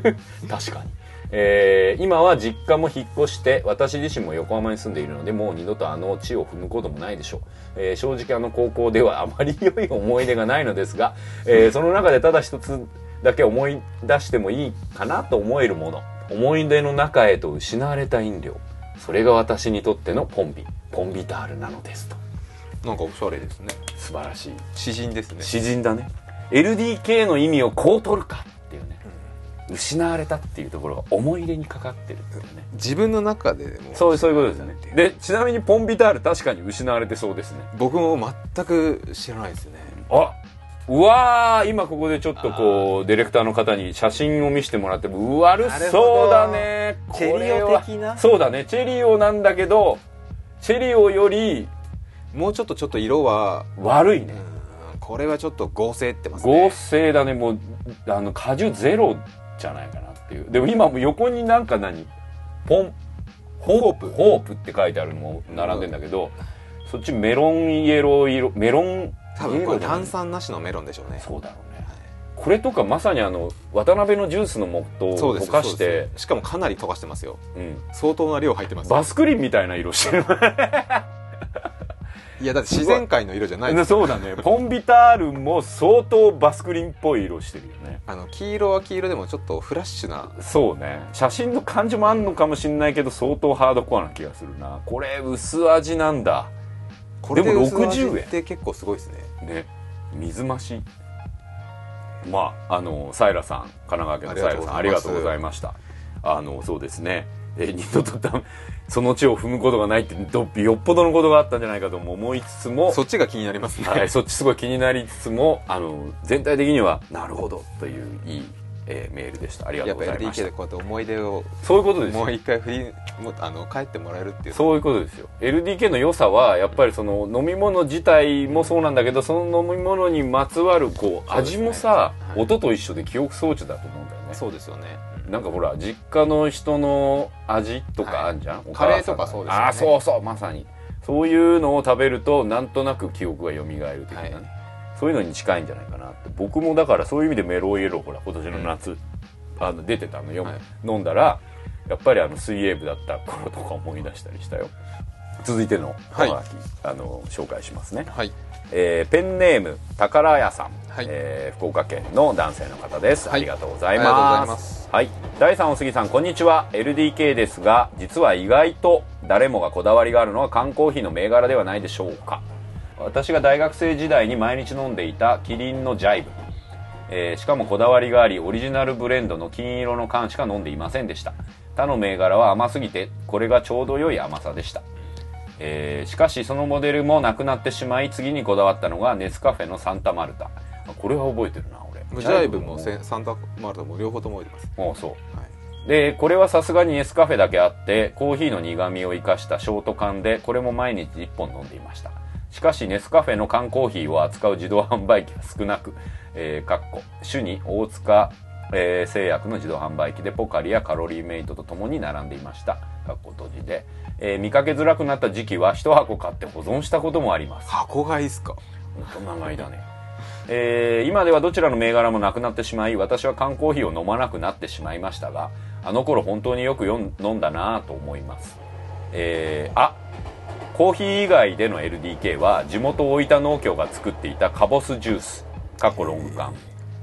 A: 確かに、えー今は実家も引っ越して私自身も横浜に住んでいるのでもう二度とあの地を踏むこともないでしょう、えー正直あの高校ではあまり良い思い出がないのですが、えーその中でただ一つだけ思い出してもいいかなと思えるもの思い出の中へと失われた飲料それが私にとってのポンビポンビタールなのですと。
B: なんかおしゃれですね。
A: 素晴らしい。
B: 詩人ですね。
A: 詩人だね。LDK の意味をこう取るかっていうね、失われたっていうところが思い出にかかってるっていうね。
B: 自分の中でも。
A: そうそういうことですよね。でちなみにポンビタール確かに失われてそうですね。
B: 僕も全く知らないですね。
A: あうわー今ここでちょっとこうディレクターの方に写真を見せてもらってもう悪そうだね。こ
B: チェリオ的な？
A: そうだね。チェリオなんだけどチェリオより
B: もうちょっとちょっと色は
A: 悪いね。
B: うんこれはちょっと合成ってますね。
A: 合成だね。もうあの果汁ゼロじゃないかなっていう。でも今も横になんか何？ポンホープ？ホープって書いてあるのも並んでんだけど、そっちメロンイエロー色メロン
B: 多分これ炭酸なしのメロンでしょうね。
A: そうだろうね。これとかまさにあの渡辺のジュースの素を溶かして。
B: しかもかなり溶かしてますよ。
A: うん、
B: 相当な量入ってます
A: バスクリンみたいな色してる。
B: いやだって自然界の色じゃないです
A: そうだね。ポンビタールも相当バスクリンっぽい色してるよね。
B: あの黄色は黄色でもちょっとフラッシュな。
A: そうね。写真の感じもあんのかもしんないけど相当ハードコアな気がするな。これ薄味なんだ
B: これで薄味
A: 60円。
B: って結構すごいですね。
A: ね。水増し。まああのサイラさん神奈川県のサイラさんあ
B: ありがとう
A: ござ
B: いま
A: した。あのそうですね。え二度とたその地を踏むことがないってどよっぽどのことがあったんじゃないかとも思いつつも
B: そっちが気になりますね、
A: はい、そっちすごい気になりつつもあの全体的にはなるほどといういい、えーメールでした。ありがと
B: やっぱ
A: うございまし
B: LDK
A: た
B: でこうやって思い出を
A: そういうことですよ。
B: もう一回振りもあの帰ってもらえるっていう
A: そういうことですよ。LDK の良さはやっぱりその飲み物自体もそうなんだけどその飲み物にまつわるこう味もさ、
B: はい。
A: 音と一緒で記憶装置だと思うんだよね。
B: そうですよね。
A: なんかほら実家の人の味とかあんじゃん、お母さん
B: カレーとかそうですよね。
A: ああそうそうまさに。そういうのを食べるとなんとなく記憶が蘇る的なね、
B: はい
A: そういうのに近いんじゃないかなって。僕もだからそういう意味でメロンイエローほら今年の夏、あの出てたのよ、
B: はい。
A: 飲んだらやっぱりあの水泳部だった頃とか思い出したりしたよ。続いてのお
B: は
A: がき、あの紹介しますね、
B: はい。
A: えーペンネーム宝屋さん、
B: はい。
A: えー福岡県の男性の方です、
B: はい。
A: ありがとうございま
B: す。
A: はい。第3お杉さんこんにちは。LDK ですが実は意外と誰もがこだわりがあるのは缶コーヒーの銘柄ではないでしょうか私が大学生時代に毎日飲んでいたキリンのジャイブ。えーしかもこだわりがありオリジナルブレンドの金色の缶しか飲んでいませんでした。他の銘柄は甘すぎてこれがちょうど良い甘さでした、えーしかしそのモデルもなくなってしまい次にこだわったのがネスカフェのサンタマルタ。あこれは覚えてるな俺。
B: ジャイブもセサンタマルタも両方とも覚えてます。
A: もうそう。
B: はい。
A: でこれはさすがにネスカフェだけあってコーヒーの苦味を生かしたショート缶でこれも毎日1本飲んでいましたしかしネスカフェの缶コーヒーを扱う自動販売機が少なく、えー、かっこ主に大塚、えー製薬の自動販売機でポカリやカロリーメイトとともに並んでいました。かっこ閉じで、えー見かけづらくなった時期は1箱買って保存したこともあります。
B: 箱買いっすか？
A: 本当長いだね、えー今ではどちらの銘柄もなくなってしまい私は缶コーヒーを飲まなくなってしまいましたがあの頃本当によくよん飲んだなぁと思います。えーあコーヒー以外での LDK は地元大分農協が作っていたカボスジュース過去ロング缶、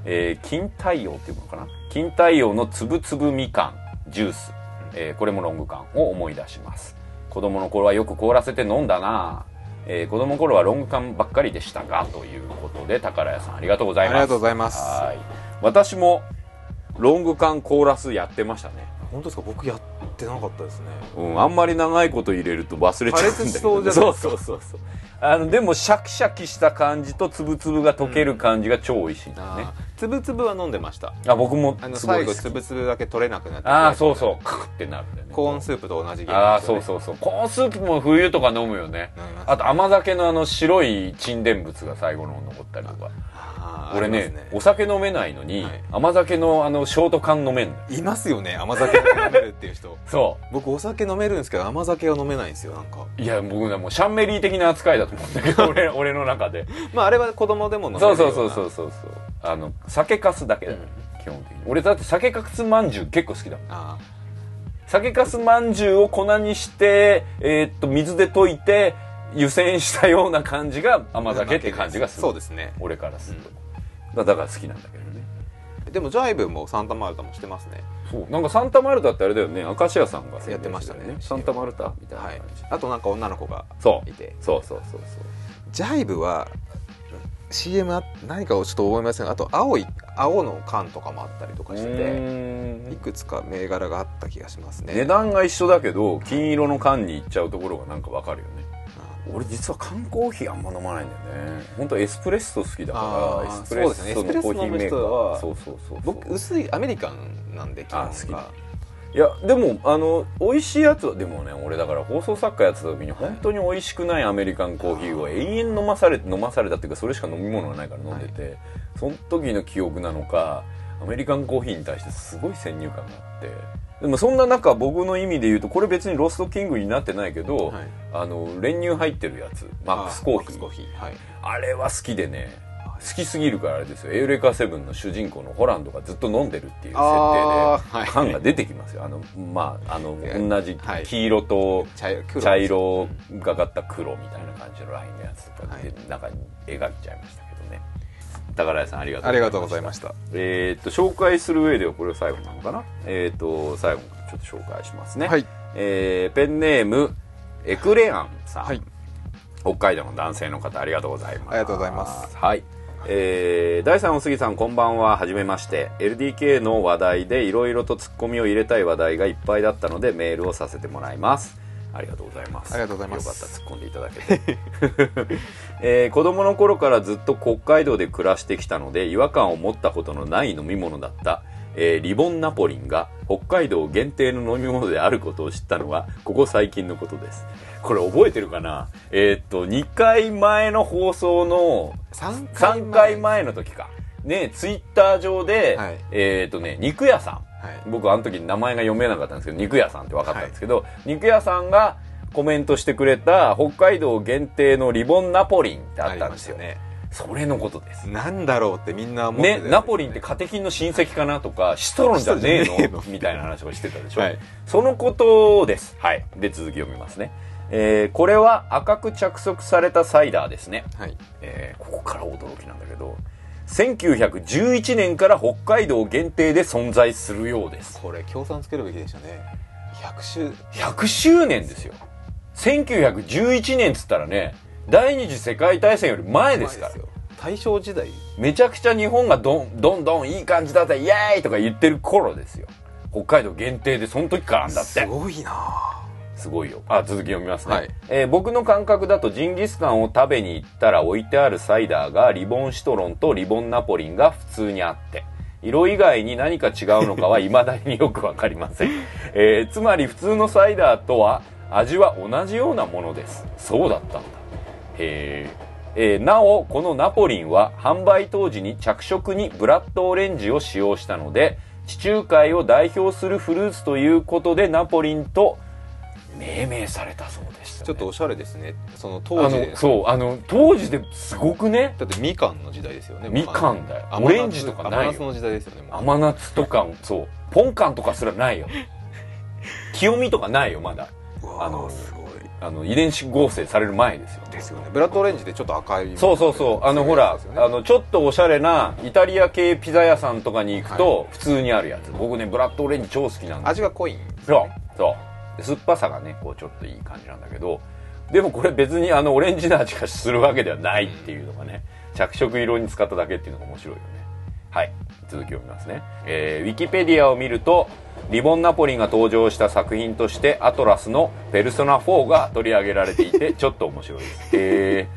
A: えー、金太陽っていうのかな？金太陽のつぶつぶみかんジュース、えーこれもロング缶を思い出します。子供の頃はよく凍らせて飲んだな。えー子供の頃はロング缶ばっかりでしたがということで宝屋さんありがとうございます。
B: ありがとうございます。
A: はい。私もロング缶コーラスやってましたね
B: 本当ですか？僕やってなかったですね。
A: うん、あんまり長いこと入れると忘れちゃうんだけど、
B: そうじゃないです。か
A: そうそうそうそう。あのでもシャキシャキした感じとつぶつぶが溶ける感じが超美味しいんだよね、
B: あー。つぶつぶは飲んでました。
A: あ僕も
B: あの
A: すごい好き
B: 最後つぶつぶだけ取れなくなって
A: ああそうそう。クッってなるんだよね。
B: コーンスープと同じ原
A: ああ
B: 理ですよね
A: そうそうそう。コーンスープも冬とか飲むよね。
B: 飲みます。
A: あと甘酒のあの白い沈殿物が最後の残ったりとか俺ね
B: あります
A: お酒飲めないのに、
B: はい。
A: 甘酒のあのショート缶飲めんの
B: いますよね甘酒飲めるっていう人。
A: そ
B: 僕お酒飲めるんですけど甘酒は飲めないんですよなんか。
A: ういや僕ねもうシャンメリー的な扱いだと思うんだけど 俺俺の中で。
B: まああれは子供でも飲める
A: そううそうそうそうそうそう。あの酒かすだけだからね、基本的に。俺だって酒かすまんじゅう結構好きだもん。
B: あ
A: 酒かすまんじゅうを粉にして、えーっと水で溶いて湯煎したような感じが甘酒って感じがする。
B: そうですね。
A: 俺からすると、だだから好きなんだけどね。
B: でもジャイブもサンタマルタもしてますね。
A: そう。なんかサンタマルタってあれだよね。明石家さんが宣伝
B: やってましたね。
A: サンタマルタみたいな
B: はい。
A: 感じ、
B: あとなんか女の子が
A: そう。
B: いて。
A: そうそうそうそう。
B: ジャイブは CM あ何かをちょっと覚えませんがあと青い青の缶とかもあったりとかして
A: う
B: ていくつか銘柄があった気がしますね。
A: 値段が一緒だけど金色の缶に行っちゃうところがなんかわかるよね。
B: あ
A: 俺実は缶コーヒーあんま飲まないんだよね。本当エスプレッソ好きだからエスプレッソ
B: そうですね。
A: のコーヒーメーカ
B: エスプレッソ飲む人は。
A: ーそうそうそうそう。
B: 僕薄いアメリカンなんで基本
A: あ好き。
B: が
A: いやでもあの美味しいやつはでもね俺だから放送作家やってた時に本当に美味しくないアメリカンコーヒーを永遠飲まされて飲まされたっていうかそれしか飲み物がないから飲んでて、その時の記憶なのかアメリカンコーヒーに対してすごい先入観があってでもそんな中僕の意味で言うとこれ別にロストキングになってないけど、
B: はい。
A: あの練乳入ってるやつ。マックスコーヒー。
B: コーヒー。はい。
A: あれは好きでね好きすぎるからあれですよ。エウレカセブンの主人公のホランドがずっと飲んでるっていう設定で缶が出てきますよ。あのまああの
B: え
A: 同じ
B: はい。
A: 黄色と
B: 茶色
A: がかった黒みたいな感じのラインのやつとかで
B: はい。
A: 中に描いちゃいましたけどね宝屋さんありがとう
B: ありがとうございました。
A: えーっと紹介する上ではこれ最後なのかな？えーっと最後ちょっと紹介しますね。
B: はい。
A: えーペンネームエクレアンさん、
B: はい。
A: 北海道の男性の方ありがとうございます。
B: ありがとうございます。
A: はい。えー、第3お杉さんこんばんは。はじめまして。LDK の話題でいろいろとツッコミを入れたい話題がいっぱいだったのでメールをさせてもらいます。ありがとうございます。
B: ありがとうございます。
A: よかった突っ込んでいただけて、えー子供の頃からずっと北海道で暮らしてきたので違和感を持ったことのない飲み物だった、えーリボンナポリンが北海道限定の飲み物であることを知ったのはここ最近のことです。これ覚えてるかな？えーっと2回前の放送の
B: 3
A: 3回前の時か。ねツイッター上で、
B: はい。
A: えーっとね肉屋さん。
B: はい。
A: 僕あの時名前が読めなかったんですけど肉屋さんって分かったんですけど、肉屋さんがコメントしてくれた北海道限定のリボンナポリンってあったんですよ、
B: ありま
A: それのことです。
B: なんだろうってみんな思ってた
A: ね。
B: やつ、
A: ナポリンってカテキンの親戚かなとかシトロンじゃねえ
B: の？
A: みたいな話をしてたでしょ、
B: はい。
A: そのことです。はい。で続き読みますね、えーこれは赤く着色されたサイダーですね。
B: はい。
A: えーここから驚きなんだけど1911年から北海道限定で存在するようです。
B: これ協賛つけるべきでしたね。100周
A: 100周年ですよ1911年っつったらね第二次世界大戦より前ですから。
B: 大正時代。
A: めちゃくちゃ日本がどんどんどんいい感じだったイエーイとか言ってる頃ですよ。北海道限定でその時からなんだって。
B: すごいな。
A: すごいよ。あ続き読みますね、
B: はい。
A: えー僕の感覚だとジンギスカンを食べに行ったら置いてあるサイダーがリボンシトロンとリボンナポリンが普通にあって。色以外に何か違うのかは未だによくわかりません、えーつまり普通のサイダーとは味は同じようなものです。そうだったんだ。へー。えーなおこのナポリンは販売当時に着色にブラッドオレンジを使用したので地中海を代表するフルーツということでナポリンと命名されたそうです、ね、
B: ちょっとおしゃれですね。その
A: あ
B: 当時
A: そうあの当時ですごくね。
B: だってみかんの時代ですよね
A: みかんだよ。オレンジとかないよ。
B: 甘夏の時代ですよね
A: 甘夏とかそう。ポンカンとかすらないよ。清見とかないよまだあの
B: すごい。
A: あの遺伝子合成される前ですよ
B: ですよね。ブラッドオレンジでちょっと赤い
A: そうそうそう。あのほら、あのちょっとおしゃれなイタリア系ピザ屋さんとかに行くと普通にあるやつ、僕ねブラッドオレンジ超好きなんです
B: 味が濃い。ん
A: そう。そう。で酸っぱさがねこうちょっといい感じなんだけどでもこれ別にあのオレンジの味がするわけではないっていうのがね着色色に使っただけっていうのが面白いよねはい。続きを見ますね、えー、ウィキペディアを見るとリボンナポリが登場した作品としてアトラスの「ペルソナ4」が取り上げられていて ちょっと面白いです。え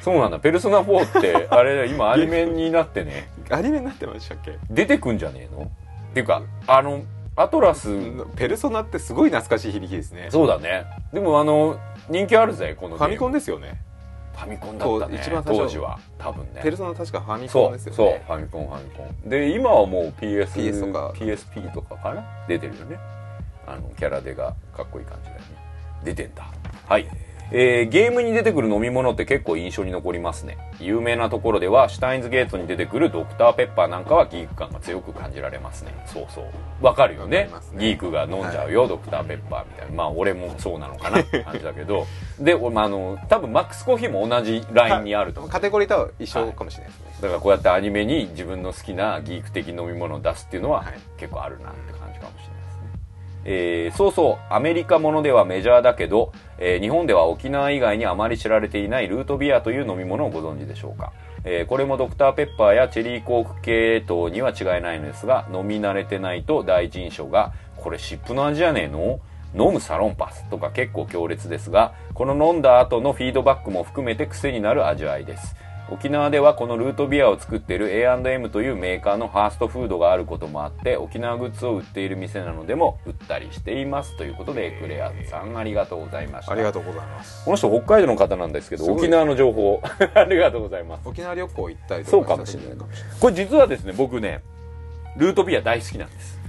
A: ー、そうなんだ「ペルソナ4」ってあれ 今アニメになってね。
B: アニメになってましたっけ？
A: 出てくんじゃねえの？っていうかあのアトラス
B: ペルソナってすごい懐かしい響きですね。
A: そうだね。でもあの人気あるぜこの
B: ファミコンですよね。
A: ファミコンだったね。
B: 一番
A: 当時は。多分ね。
B: ペルソナ確かファミコ
A: そう
B: ンですよね。
A: そうファミコンファミコン。で今はもう PS,
B: PS とか。
A: PSP とかかな？出てるよね。あのキャラデがかっこいい感じだよね。出てんだ。はいえー、ゲームに出てくる飲み物って結構印象に残りますね。有名なところではシュタインズゲートに出てくるドクターペッパーなんかはギーク感が強く感じられますね。そうそう。わかるよね。
B: ね。
A: ギークが飲んじゃうよ、ドクターペッパーみたいな。まあ俺もそうなのかなって感じだけど。で、俺まあ、あの多分マックスコーヒーも同じラインにあると
B: カテゴリーとは一緒かもしれない。ですね、
A: だからこうやってアニメに自分の好きなギーク的飲み物を出すっていうのは
B: はい。
A: 結構あるなって感じかもしれないえーそうそうアメリカものではメジャーだけど、えー日本では沖縄以外にあまり知られていないルートビアという飲み物をご存知でしょうか、えーこれもドクターペッパーやチェリーコーク系統には違いないのですが飲み慣れてないと第一印象がこれ湿布の味じゃねえの？飲むサロンパスとか結構強烈ですがこの飲んだ後のフィードバックも含めて癖になる味わいです。沖縄ではこのルートビアを作っている A&M というメーカーのファーストフードがあることもあって沖縄グッズを売っている店なのでも売ったりしていますということでエクレアさんありがとうございました。
B: ありがとうございます。
A: この人北海道の方なんですけど沖縄の情報 ありがとうございます。
B: 沖縄旅行行ったりとか
A: そうかもしれない。これ実はですね僕ねルートビア大好きなんです。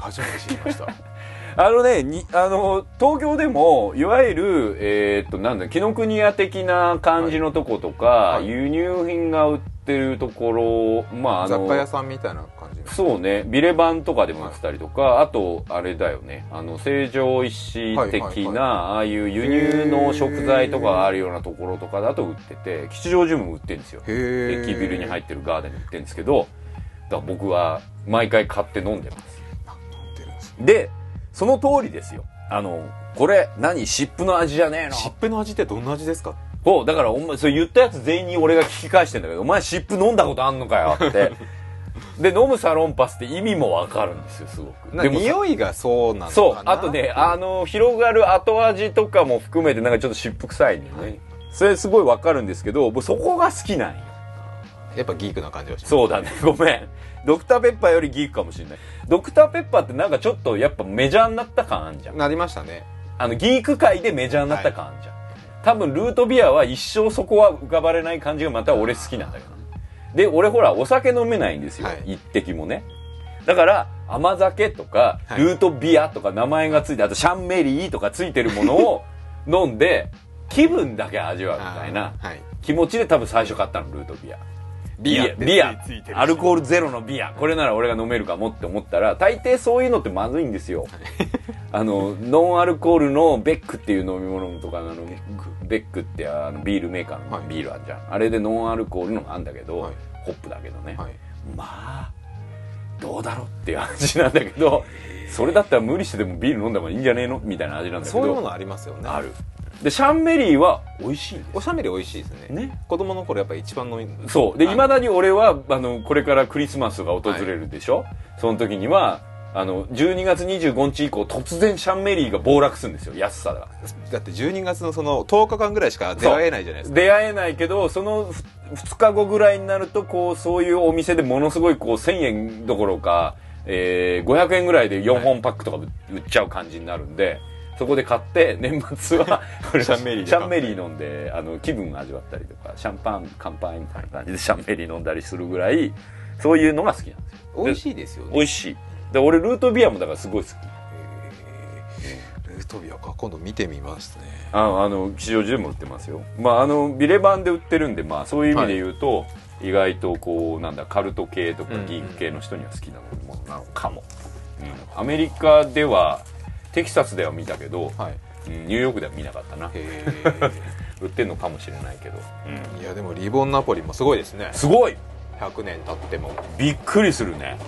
B: 初めて知りました
A: あのね、に、あの、東京でも、いわゆる、えーっと、なんだ、紀ノ国屋的な感じのとことか、
B: はい。
A: 輸入品が売ってるところ、まあ、あの、
B: 雑貨屋さんみたいな感じ
A: そうね、ビレバンとかでも売ってたりとか、あと、あれだよね、あの、成城石井的
B: はいはいはい。
A: な、ああいう輸入の食材とかがあるようなところとかだと売ってて、吉祥寺も売ってるんですよ。
B: へ
A: 駅ビルに入ってるガーデンに売ってるんですけど、だ僕は毎回買って飲んでます。
B: 飲んでるんです
A: で、その通りですよ。あの、これ、何湿布の味じゃねえの？
B: 湿布の味ってどんな味ですか？
A: そう、だからお前、それ言ったやつ全員に俺が聞き返してんだけど、お前湿布飲んだことあんのかよって。で、飲むサロンパスって意味もわかるんですよ、すごく。
B: な
A: でもさ
B: 匂いがそうなのかな？
A: そう、あとね、あの、広がる後味とかも含めてなんかちょっと湿布臭いんだよね。
B: はい
A: それすごいわかるんですけど、僕そこが好きなんよ。
B: やっぱギークな感じはします
A: そうだね、ごめん。ドクターペッパーよりギークかもしれない。ドクターペッパーってなんかちょっとやっぱメジャーになった感あんじゃん。
B: なりましたね
A: あの、ギーク界でメジャーになった感あんじゃん。多分、ルートビアは一生そこは浮かばれない感じがまた俺好きなんだけど。で、俺ほら、お酒飲めないんですよ。
B: はい
A: 一滴もね。だから、甘酒とか、
B: はい
A: ルートビアとか名前がついて、あとシャンメリーとかついてるものを 飲んで、気分だけ味わうみたいな気持ちで多分最初買ったの、ルートビア。
B: ビア。
A: ビア。ア。ルコールゼロのビア。これなら俺が飲めるかもって思ったら大抵そういうのってまずいんですよ。あのノンアルコールのベックっていう飲み物とかあのベックってあのビールメーカー
B: はい。
A: のビールあんじゃん、あれでノンアルコールのがあんだけど、
B: はい。
A: ホップだけどね、
B: はい。
A: まあどうだろうっていう話なんだけどそれだったら無理してでもビール飲んだ方がいいんじゃねえの？みたいな味なんだけど。
B: そういうものありますよね。
A: あるでシャンメリーは美味しい
B: おしゃべり美味しいですね。
A: ね。
B: 子供の頃やっぱ一番飲み
A: そう。で、
B: はい。
A: 未だに俺は、あの、これからクリスマスが訪れるでしょ、その時には、あの、12月25日以降、突然シャンメリーが暴落するんですよ、安さが。
B: だって12月のその10日間ぐらいしか出会えないじゃないですか。
A: 出会えないけど、その2日後ぐらいになると、こう、そういうお店でものすごい、こう、1000円どころか、えー、500円ぐらいで4本パックとか売っちゃう感じになるんで、そこで買って、年末は、
B: シャンメリーで
A: シャンメリー飲んで、あの、気分味わったりとか、シャンパン乾杯みたいな感じで シャンメリー飲んだりするぐらい、そういうのが好きなんですよ。
B: 美味しいですよね
A: 美味しい。で、俺、ルートビアもだからすごい好き。
B: ルートビアか今度見てみますね
A: ああの、吉祥寺でも売ってますよ。まあ、あの、ビレバンで売ってるんで、まあ、そういう意味で言うと、意外とこう、なんだ、カルト系とか
B: うん
A: ギーク系の人には好きな飲み物なのかも。うんアメリカでは、テキサスでは見たけど、
B: はい。
A: うんニューヨークでは見なかったな。
B: へ
A: 売ってんのかもしれないけど、
B: えいやでもリボンナポリもすごいですね。
A: すごい
B: ！100年経っても。
A: びっくりするね。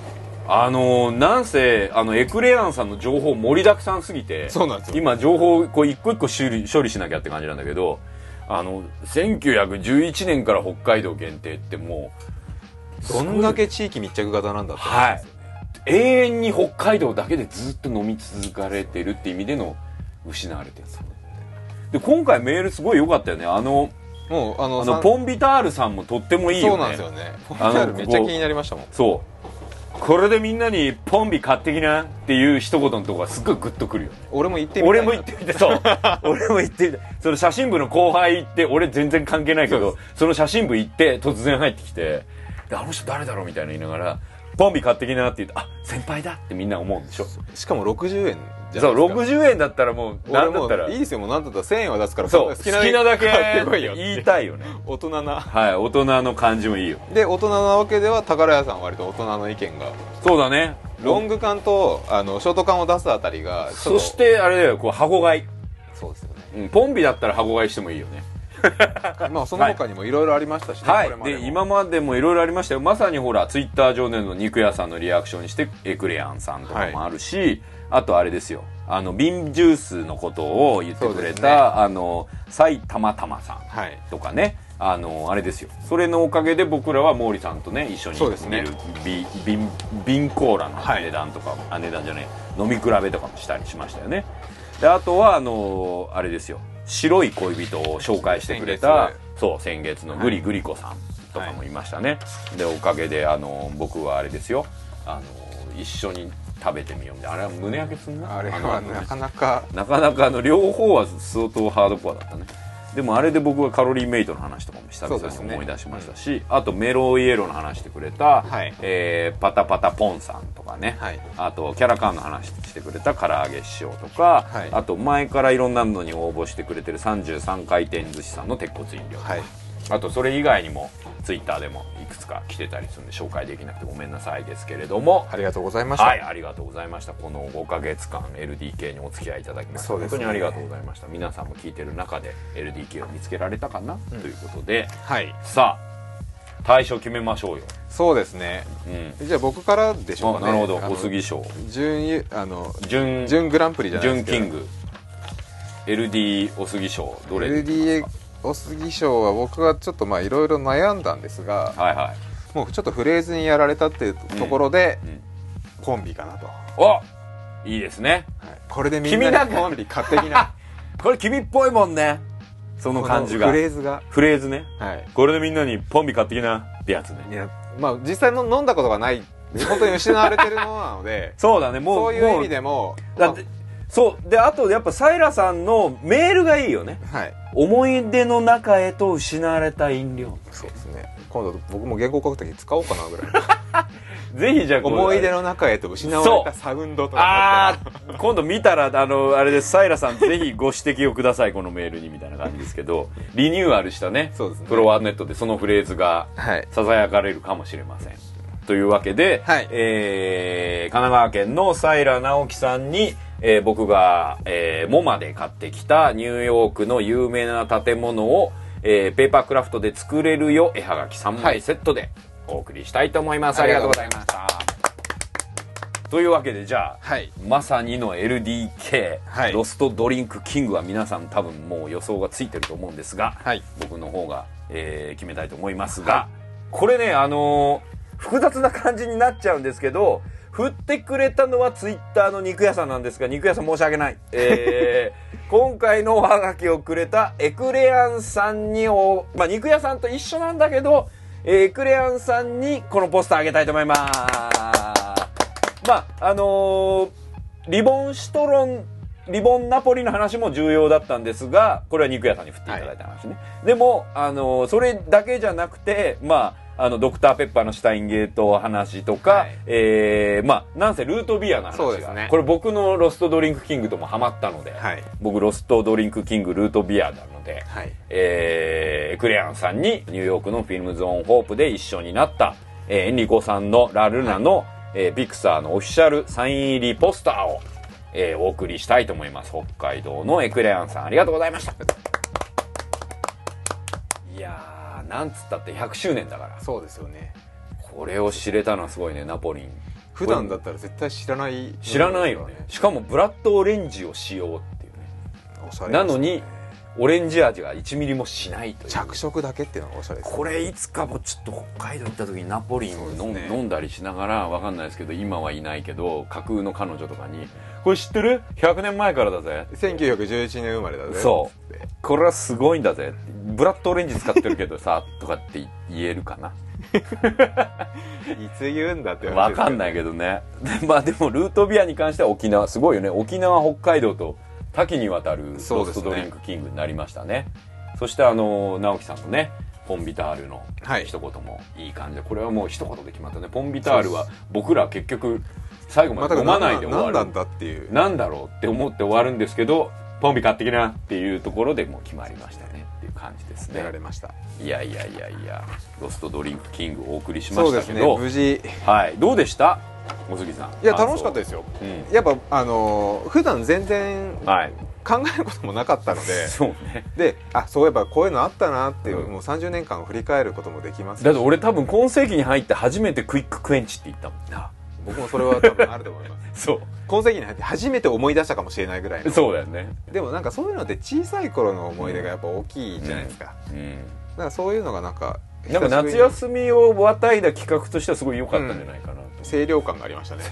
A: あのなんせあのエクレアンさんの情報盛りだくさんすぎて
B: そうなんですよ。
A: 今情報こう一個一個処理処理しなきゃって感じなんだけどあの1911年から北海道限定ってもう
B: どんだけ地域密着型なんだって
A: はい永遠に北海道だけでずっと飲み続かれてるって意味での失われてるんですよで今回メールすごい良かったよね。あの
B: もうあの
A: あのポンビタールさんもとってもいいよね。
B: そうなんですよね。ポンビタールめっちゃ気になりましたもん。
A: そう。これでみんなにポンビ買ってきなっていう一言のとこがすっごいグッとくるよね。
B: 俺も行ってみたい
A: 俺も行ってみてそう。俺も行ってみ てその写真部の後輩行って俺全然関係ないけどその写真部行って突然入ってきてであの人誰だろうみたいな言いながらポンビ買ってきなって言ってあ先輩だってみんな思うんでしょ。
B: しかも60円じゃ
A: そう
B: ないですか。
A: 60円だったらもうなんだったら。
B: いいですよ。もうなんだったら1000円は出すから
A: そう好きなだけ
B: 買ってこいよ
A: 言いたいよね
B: 大人な。
A: はい大人の感じもいいよ。
B: で大人なわけでは宝屋さんは割と大人の意見が。
A: そうだね。
B: ロング缶とあのショート缶を出すあたりが
A: そしてあれだよこう箱買い、
B: そうですよね。
A: うん、ポンビだったら箱買いしてもいいよね
B: まあその他にもいろいろありましたしね、
A: はい。
B: これまでも。
A: で今までもいろいろありましたよ。まさにほらツイッター上での肉屋さんのリアクションにしてエクレアンさんとかもあるし、あとあれですよ。あの瓶ジュースのことを言ってくれ
B: そうですね。
A: た、あの埼玉玉さん
B: はい。
A: とかね。あのあれですよ。それのおかげで僕らは毛利さんとね一緒に
B: そうですね。
A: 見るビ瓶瓶コーラの値段とかも、あ値段じゃない飲み比べとかもしたりしましたよね。であとはあのあれですよ白い恋人を紹介してくれた
B: 先
A: そう先月のグリグリコさんとかもいましたね、でおかげであの僕はあれですよ。あの一緒に食べてみようみたいな。あれは胸焼けすんな？
B: あれ
A: の
B: はなかなか。
A: なかなかあの両方は相当ハードコアだったねでもあれで僕はカロリーメイトの話とかも久々に思い出しましたし、あとメロイエローの話してくれた、
B: はい。
A: えーパタパタポンさんとかね、
B: はい。
A: あとキャラカーンの話してくれた唐揚げ師匠とか、
B: はい。
A: あと前からいろんなのに応募してくれてる33回転寿司さんの鉄骨飲料、
B: はい
A: あとそれ以外にもツイッターでもいくつか来てたりするんで紹介できなくてごめんなさいですけれども。
B: ありがとうございました、
A: はい、ありがとうございました。この5ヶ月間 LDK にお付き合いいただきまして、
B: そうです。ね
A: 本当にありがとうございました。皆さんも聞いてる中で LDK を見つけられたかな、ということで、
B: はい。
A: さあ、対象決めましょうよ。
B: そうですね。
A: うん。
B: じゃあ僕からでしょうかね。
A: あなるほど、小杉賞、
B: 準優あの
A: 準、
B: 準グランプリじゃないですけど。
A: 準キング、LD お杉賞、どれ
B: LDA お杉賞は僕はちょっとまあいろいろ悩んだんですが
A: はいはい。
B: もうちょっとフレーズにやられたっていうところで、
A: うん
B: コンビかなと、は
A: おいいですね。
B: い、これでみん
A: 君なか
B: なんにコンビ勝手にな
A: これ君っぽいもんね。その感じが。
B: フレーズが
A: フレーズね。
B: はい
A: これでみんなにポンビ買ってきなってやつね。
B: いやまあ実際の飲んだことがない本当に失われてるものなので
A: そうだね、もう、
B: そういう意
A: も
B: 味でも
A: だって、そう。で、あと、やっぱ、サイラさんのメールがいいよね。
B: まあはい
A: 思い出の中へと失われた飲料。
B: そうですね。今度僕も原稿書くとき使おうかなぐらい。
A: ぜひじゃあ
B: 思い出の中へと失われたサウンドとか
A: ああ、今度見たら、あの、あれです。サイラさん、ぜひご指摘をください、このメールに、みたいな感じですけど、リニューアルしたね、
B: そうですね。
A: プロワーネットでそのフレーズが、
B: らはい
A: 囁かれるかもしれません。というわけで、
B: はい。
A: えー神奈川県のサイラ直樹さんに、えー僕が、えーモマで買ってきたニューヨークの有名な建物を、えーペーパークラフトで作れるよ絵はがき3枚セットでお送りしたいと思います。ありがとうございました。というわけでじゃあ、
B: はい。
A: まさにの LDK、
B: はい。
A: ロストドリンクキングは皆さん多分もう予想がついてると思うんですが、
B: はい。
A: 僕の方が、えー決めたいと思いますが、これねあのー複雑な感じになっちゃうんですけど振ってくれたのはツイッターの肉屋さんなんですが肉屋さん申し訳ない、えー 今回のおはがきをくれたエクレアンさんにお、まあ、肉屋さんと一緒なんだけどえーエクレアンさんにこのポスターあげたいと思います。まああのーリボンシトロンリボンナポリの話も重要だったんですがこれは肉屋さんに振っていただいた話ね、でも、あのーそれだけじゃなくてまああのドクターペッパーのシュタインゲート話とか、
B: はい。
A: えーまあなんせルートビアの話が。
B: ね。
A: これ僕のロストドリンクキングともハマったので、
B: はい。
A: 僕ロストドリンクキングルートビアなので、
B: はい。
A: えーエクレアンさんにニューヨークのフィルムゾーンホープで一緒になった、えーエンリコさんのラルナの、えーピクサーのオフィシャルサイン入りポスターをえーお送りしたいと思います。北海道のエクレアンさん、ありがとうございました。なんつったって100周年だから。
B: そうですよね
A: これを知れたのはすごいね、ナポリン。
B: 普段だったら絶対知らない
A: 知らないよね。しかもブラッドオレンジを使用っていうね。
B: ね
A: なのに、オレンジ味が1ミリもしないという。
B: 着色だけっていうのがおしゃれですね。
A: これいつかもちょっと北海道行った時にナポリンを飲,、
B: ね。
A: 飲んだりしながらわかんないですけど今はいないけど架空の彼女とかに「これ知ってる ?100 年前からだぜ」
B: 1911年生まれだね
A: そう。これはすごいんだぜ。ブラッドオレンジ使ってるけどさ とかって言えるかな。い
B: つ言うんだって
A: わかんないいけどね。でまあでもルートビアに関しては沖縄すごいよね。沖縄北海道と多岐にわたるロストドリンクキングになりましたね。そしてあの直樹さんのねポンビタールの
B: はい。
A: 一言もいい感じで、これはもう一言で決まったね。ポンビタールは僕ら結局最後まで飲まないで終わる。
B: 何なんだっていう。
A: なんだろうって思って終わるんですけどポンビ買ってきなっていうところでもう決まりましたね。っていう感じですね。
B: やられました。
A: いやいやいやいやロストドリンクキングお送りしましたけど、
B: 無事。
A: はい。どうでした？小杉さん。
B: いや楽しかったですよ。
A: う。ん。
B: やっぱあのー普段全然
A: はい。
B: 考えることもなかったので。
A: そうね。
B: であそういえばこういうのあったなっていう、
A: うん
B: もう30年間を振り返ることもできますし。
A: だって俺多分今世紀に入って初めてクイッククエンチって言ったもんな。
B: 僕もそれは多分あると思います。
A: そう。
B: 今世紀に入って初めて思い出したかもしれないぐらいの。
A: そうだよね。
B: でもなんかそういうのって小さい頃の思い出がやっぱ大きいじゃないですか、
A: うん。
B: だからそういうのがなんか
A: なんか夏休みをまたいだ企画としてはすごい良かったんじゃないかなと、
B: 清涼感がありましたね。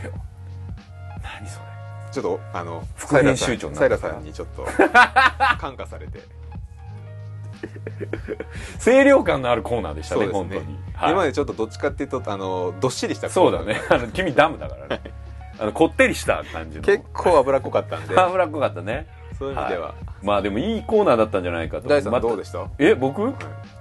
A: 何それ。
B: ちょっとあの
A: 副編集長
B: サイラさんにちょっと 感化されて。
A: 清涼感のあるコーナーでしたね
B: ね。
A: 本当に、はい。
B: 今までちょっとどっちかっていうとあのどっしりした
A: そうだね。あの君ダムだからね。あのこってりした感じの。
B: 結構脂っこかったんで。
A: 脂っこかったね。
B: そういう意味では、
A: まあでもいいコーナーだったんじゃないかと
B: 大さんどうでした、
A: え僕？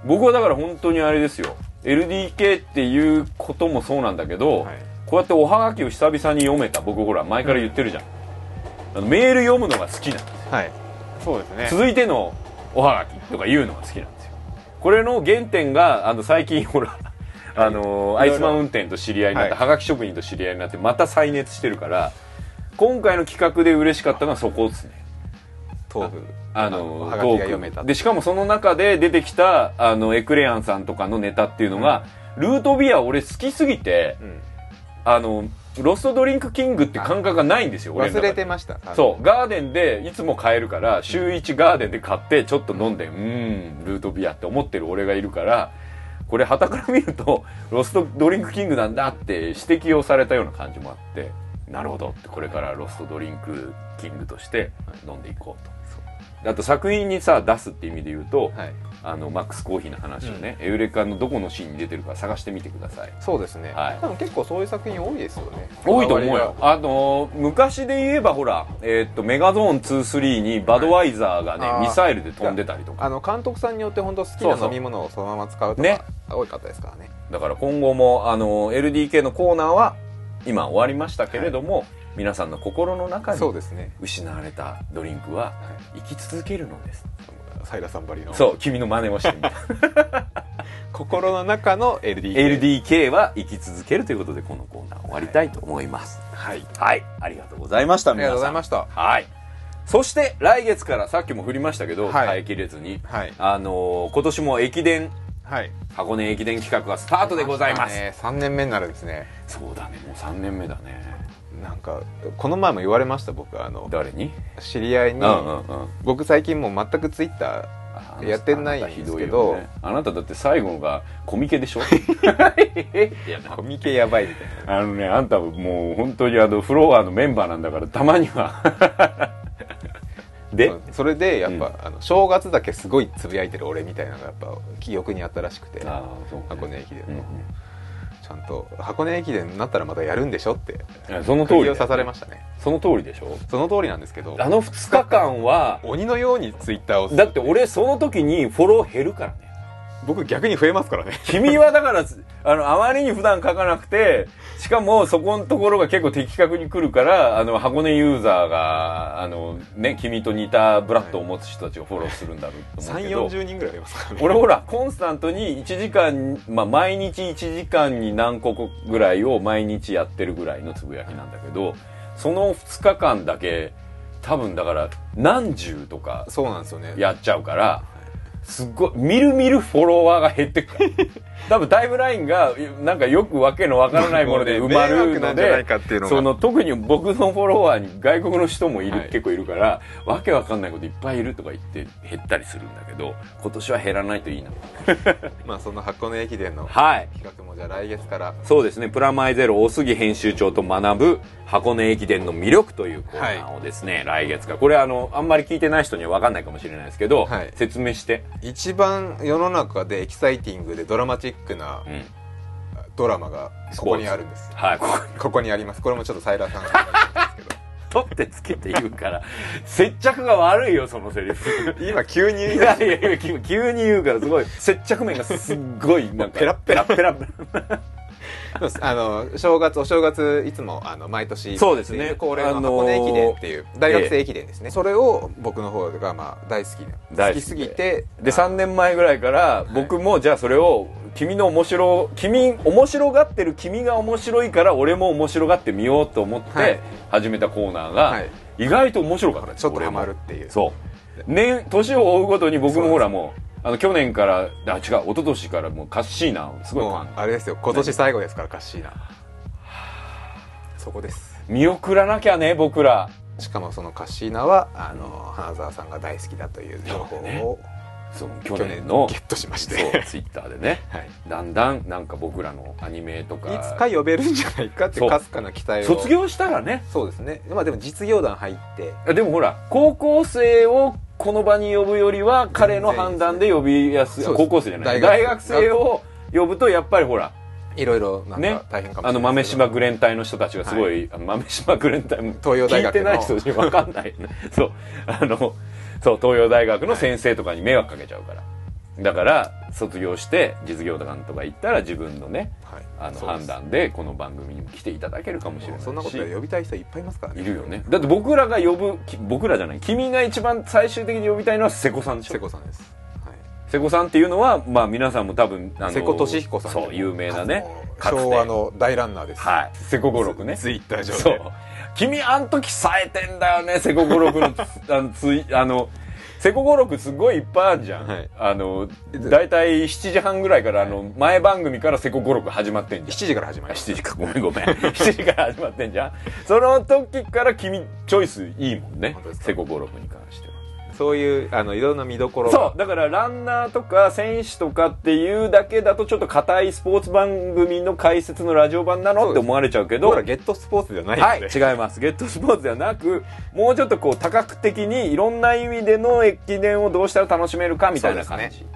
A: 僕はだから本当にあれですよ。LDK っていうこともそうなんだけど、
B: はい
A: こうやっておはがきを久々に読めた僕ほら前から言ってるじゃん、あのメール読むのが好きなんですよ。
B: はい。そうですね。
A: 続いてのおはがきとか言うのが好きなんですよ。これの原点があの最近ほらあのアイスマウンテンと知り合いになって、
B: は
A: がき職人と知り合いになってまた再熱してるから今回の企画で嬉しかったのはそこですね。
B: 豆腐
A: あの
B: おはがきが読めた。
A: でしかもその中で出てきたあのエクレアンさんとかのネタっていうのが、ルートビア俺好きすぎて
B: うん
A: あのロストドリンクキングっていう感覚がないんですよ俺の中で。
B: 忘れてました。
A: そう。ガーデンでいつも買えるから週1ガーデンで買ってちょっと飲んでうーんルートビアって思ってる俺がいるからこれ旗から見るとロストドリンクキングなんだって指摘をされたような感じもあってなるほどってこれからロストドリンクキングとして飲んでいこうと。あと作品にさ出すって意味で言うと、
B: はい
A: あのマックスコーヒーの話をね、エウレカのどこのシーンに出てるか探してみてください。
B: そうですね、
A: はい。
B: 多分結構そういう作品多いですよね。
A: 多いと思うよ。あの昔で言えばほら、えーっとメガゾーン23にバドワイザーがね、
B: はい。
A: ミサイルで飛んでたりとか。
B: りあの監督さんによって本当好きな飲み物をそのまま使うと
A: ね。
B: か多かったですからね。
A: だから今後もあの LDK のコーナーは今終わりましたけれども、皆さんの心の中に
B: そうですね。
A: 失われたドリンクは生き続けるのです
B: サイラさんばりの。
A: そう君の真似をしてみた。
B: 心の中の LDK,
A: LDK は生き続けるということでこのコーナー終わりたいと思います。
B: はい。
A: はい、ありがとうございました
B: ありがとうございま
A: し
B: た。
A: はい。そして来月からさっきも振りましたけど、
B: はい。
A: 耐えきれずに
B: はい。
A: あのー今年も駅伝。
B: はい。
A: 箱根駅伝企画がスタートでございます、
B: ね、3年目になるんですね。
A: そうだねもう3年目だね
B: なんかこの前も言われました僕あの
A: 誰に？
B: 知り合いに、
A: うんうんうん。
B: 僕最近もう全くツイッタ
A: あ
B: やってないんですけど。
A: ね。あなただって最後がコミケでしょ？いや
B: ーコミケやばいみたいな。
A: あのねあんたもう本当にあのフロアのメンバーなんだからたまには。で？
B: それでやっぱ、あの正月だけすごいつぶやいてる俺みたいなのがやっぱ記憶にあったらしくて。
A: ああそう
B: 箱根駅伝の、
A: うんうん。
B: ちゃんと箱根駅伝になったらまたやるんでしょって
A: その通り
B: を刺されましたね。
A: その通りでしょ？
B: その通りなんですけど
A: あの2日間は
B: 鬼のようにツイッターを
A: だって俺その時にフォロー減るからね。
B: 僕逆に増えますからね。
A: 君はだから、あの、あまりに普段書かなくて、しかもそこのところが結構的確に来るから、あの、箱根ユーザーが、あの、ね、君と似たブラッドを持つ人たちをフォローするんだろうと思う
B: 3
A: けど。
B: 4 0人ぐらい増えますからね
A: 俺ほら、コンスタントに1時間、まあ、毎日1時間に何個ぐらいを毎日やってるぐらいのつぶやきなんだけど、その2日間だけ多分だから何十とか
B: そうなんですよね
A: やっちゃうからすっごいみるみるフォロワーが減ってくから 多分タイムラインがなんかよくわけのわからないもので埋まるのでその特に僕のフォロワーに外国の人もいる、
B: はい
A: 結構いるからわけわかんないこといっぱいいるとか言って減ったりするんだけど今年は減らないといいな。
B: まあその箱根駅伝の
A: はい。
B: 企画もじゃあ来月から。
A: そうですね、プラマイゼロ大杉編集長と学ぶ箱根駅伝の魅力というコーナーをですね、来月から。これあの、あんまり聞いてない人には分かんないかもしれないですけど、
B: はい。
A: 説明して。
B: 一番世の中でエキサイティングでドラマチックな
A: うん。
B: ドラマがここにあるんです。
A: はい、ここ。に
B: あります。これもちょっとサイラーさん
A: 取ってつけて言うから、接着が悪いよ、そのセリフ。
B: 今急に言い
A: いやいやいや、急急に言うからすごい、接着面がすっごい、なんか、
B: ペラッペラ
A: ペラペラ。
B: あの正月お正月いつもあの毎年
A: そうですね。
B: 恒例の
A: あのー
B: 箱根駅伝っていう大学生駅伝ですね、それを僕の方がまあ大好きで
A: 大好き
B: すぎて
A: で、3年前ぐらいから、僕もじゃあそれを、君の面白、君、面白がってる君が面白いから、俺も面白がってみようと思っ
B: はい。
A: て、始めたコーナーが、
B: はい。
A: 意外と面白かったです
B: ちょっとハマるっていう。
A: そう。年、年を追うごとに僕もほらもう、あの、去年から、あ、違う、一昨年からもうカッシーナをすごい。
B: あれですよ。今年最後ですからカッシーナ。そこです。
A: 見送らなきゃね、僕ら。
B: しかもそのカッシーナはあの花澤さんが大好きだという情報を
A: その去
B: 去年
A: 年の
B: ゲ、ットしまして。
A: そう、ツイッターでね。
B: はい。
A: だんだん、なんか僕らのアニメとか。
B: いつか呼べるんじゃないかってかすかな期待を。
A: 卒業したらね。
B: そうですね。まあでも実業団入って。
A: あでもほら、高校生をこの場に呼ぶよりは、彼の判断で呼びやすい。
B: そうです
A: 高校生じゃない。
B: 大学
A: 生を呼ぶと、やっぱりほら、
B: いろいろなん
A: ね
B: か大変かもしれないですけど
A: あの、豆島グレン隊の人たちがすごい、あの豆島グレン隊も、
B: 東洋大学の
A: 聞いてない人にわかんない。そう。あの、そう、東洋大学の先生とかに迷惑かけちゃうから。だから、卒業して、実業団とか行ったら自分のね、
B: はい
A: あの、判断でこの番組にも来ていただけるかもしれないし。
B: そんなことで呼びたい人いっぱいいますからね
A: いるよね。だって僕らが呼ぶ、き僕らじゃない、君が一番最終的に呼びたいのは瀬古さんでし
B: 瀬
A: ょ。
B: 古さんです、はい
A: 瀬古さんっていうのは、まあ皆さんも多分、あの
B: 瀬古利彦さん
A: そう、有名なね。
B: 昭和の大ランナーです
A: はい。瀬古五六ね。
B: ツイッター上で
A: そう。君、あん時冴えてんだよね、瀬古五六のつ、あの、つい、あの、瀬古五六すごいいっぱいあるじゃん。
B: はい
A: あの、だいたい7時半ぐらいから、あの、前番組から瀬古五六始まってんじゃん。
B: 7時から始まり
A: あ
B: ます
A: 7時か、ごめんごめん。7時から始まってんじゃん。その時から君、チョイスいいもんね
B: 本当で。すか？
A: 瀬古五六に。
B: そういうあのいろんな見どころ
A: そう。だから、ランナーとか選手とかっていうだけだと、ちょっと硬いスポーツ番組の解説のラジオ版なの？って思われちゃうけど。
B: 僕ら、ゲットスポーツじゃないの
A: はい、
B: で、
A: 違います。ゲットスポーツではなく、もうちょっとこう多角的にいろんな意味での駅伝をどうしたら楽しめるかみたいな感じ
B: そうで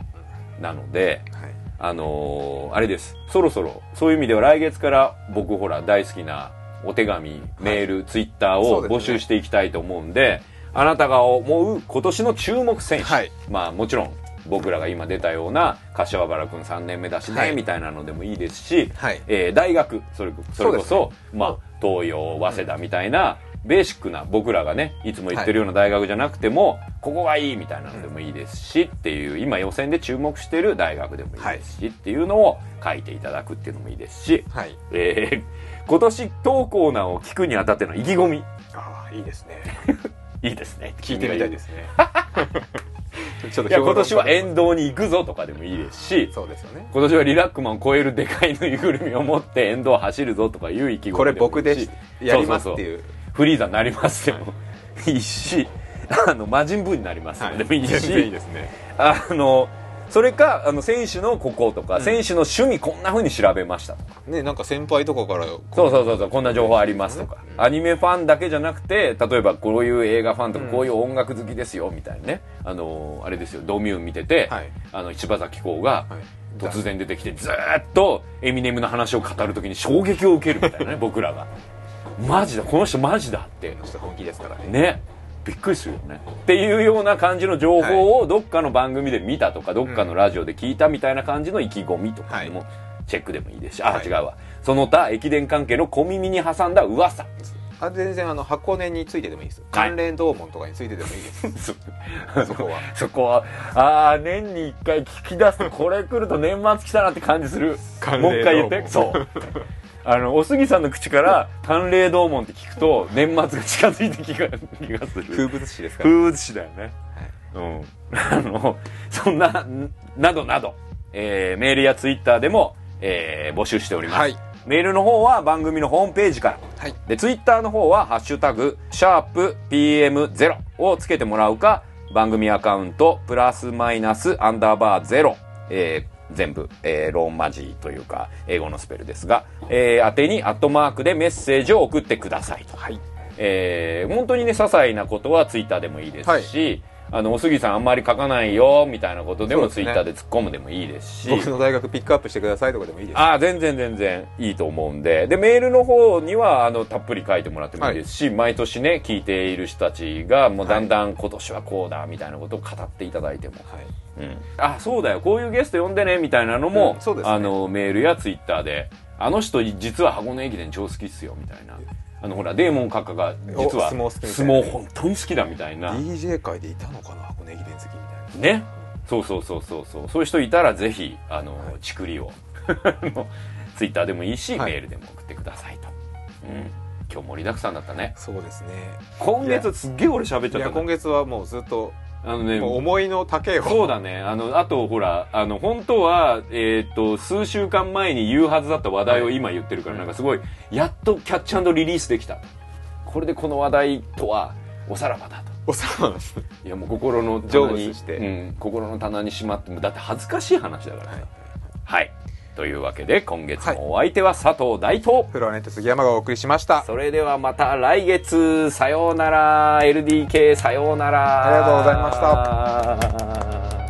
B: す
A: なので、
B: はい。
A: あのーあれです。そろそろ、そういう意味では来月から僕ほら大好きなお手紙、メール、ツイッターを募集していきたいと思うんで、あなたが思う今年の注目選手。
B: はい。
A: まあもちろん、僕らが今出たような柏原君3年目だしね、
B: はい。
A: みたいなのでもいいですし、
B: はい。
A: えー大学それそれこそ
B: そうです
A: まあ、東洋早稲田みたいな、ベーシックな僕らがねいつも言ってるような大学じゃなくても、ここがいいみたいなのでもいいですし、っていう今予選で注目してる大学でもいいですし、っていうのを書いていただくっていうのもいいですし、
B: はい。
A: えー今年当コーナーを聞くにあたっての意気込み。
B: ああいいですね
A: いいですね。
B: 聞いてみたいですね。ちょっと
A: 今年は
B: え
A: 沿道に行くぞとかでもいいですし
B: そうですよね。
A: 今年はリラックマンを超えるでかいぬいぐるみを持って沿道を走るぞとかいう意気込み
B: これ僕で
A: し
B: やりますっていう。
A: フリーザになりますでもい。いし、あの、魔人ブーになりますでもいいし、
B: 全然いいですね。
A: あの、それか、あの、選手のこことか、
B: うん。
A: 選手の趣味こんな風に調べました。とか。
B: ねなんか先輩とかから
A: そうそうそうそう、こんな情報ありますとか。アニメファンだけじゃなくて、例えばこういう映画ファンとか、
B: うん。
A: こういう音楽好きですよ、みたいなね。あの、あれですよ、ドミューン見てて、
B: はい。
A: あの、柴咲コウが、
B: はい。
A: 突然出てきてずーっとエミネムの話を語るときに衝撃を受けるみたいなね僕らが。マジだこの人マジだって。
B: 本気ですからね。
A: ねびっくりするよね。っていうような感じの情報をどっかの番組で見たとかどっかのラジオで聞いたみたいな感じの意気込みとかでもチェックでもいいですし、あ
B: はい。
A: 違うわ。その他駅伝関係の小耳に挟んだ噂。
B: あ全然あの箱根についてでもいいです。
A: はい。
B: 関連同門とかについてでもいいです。
A: そ
B: そこは。
A: そこは。ああ年に一回聞き出すとこれ来ると年末来たなって感じする。もう一回言って。そうあのお杉さんの口から淡麗同門って聞くと年末が近づいてきが気がする。
B: 風物詩ですか？ら
A: 風物詩だよね、うん。あのそんななどなど、えーメールやツイッターでも、えー募集しております、
B: はい。
A: メールの方は番組のホームページから。
B: はい。
A: で、ツイッターの方は、ハッシュタグ、シャープ PM0 をつけてもらうか、番組アカウント、プラスマイナスアンダーバー0、えー全部、えーローンマジーというか、英語のスペルですが、えー、宛てにアットマークでメッセージを送ってくださいと。
B: はい。
A: えー本当にね、些細なことはツイッターでもいいですし、あの、おすぎさんあんまり書かないよ、みたいなことでもツイッターで突っ込むでもいいですし、
B: 僕の大学ピックアップしてくださいとかでもいいです。
A: ああ、全然全然いいと思うんで。で、メールの方には、あの、たっぷり書いてもらってもいいですし、毎年ね、聞いている人たちが、もうだんだん今年はこうだ、みたいなことを語っていただいても。
B: はい
A: うん。あ、そうだよ、こういうゲスト呼んでね、みたいなのも、
B: うんね
A: あの、メールやツイッターで、あの人実は箱根駅伝超好きっすよ、みたいな。あの、ほら、デーモン閣下が、実は、
B: お相撲
A: 本当に好きだ、みたいな。
B: DJ 界でいたのかな箱根駅伝好きみたいな
A: ね。そうそうそうそうそう。そういう人いたらぜひ、あの、ちくりを、ツイッターでもいいし、
B: はい
A: メールでも送ってくださいと。うん。今日盛りだくさんだったね。
B: そうですね
A: 今月すっげえ俺喋っちゃったね。
B: 今月はもうずっと
A: あのね、
B: 思いの丈を。
A: そうだね。あの、あとほら、あの、本当は、えっ、と、数週間前に言うはずだった話題を今言ってるから、なんかすごい、やっとキャッチリリースできた。これでこの話題とは、おさらばだと。
B: おさらばです
A: いやもう心の
B: 成
A: 棚に
B: 仏して。
A: うん、心の棚にしまってもだって恥ずかしい話だからさ。はい、というわけで今月もお相手は佐藤大東、
B: フロアネット杉山がお送りしました。
A: それではまた来月さようなら。LDK さようなら。
B: ありがとうございま
A: した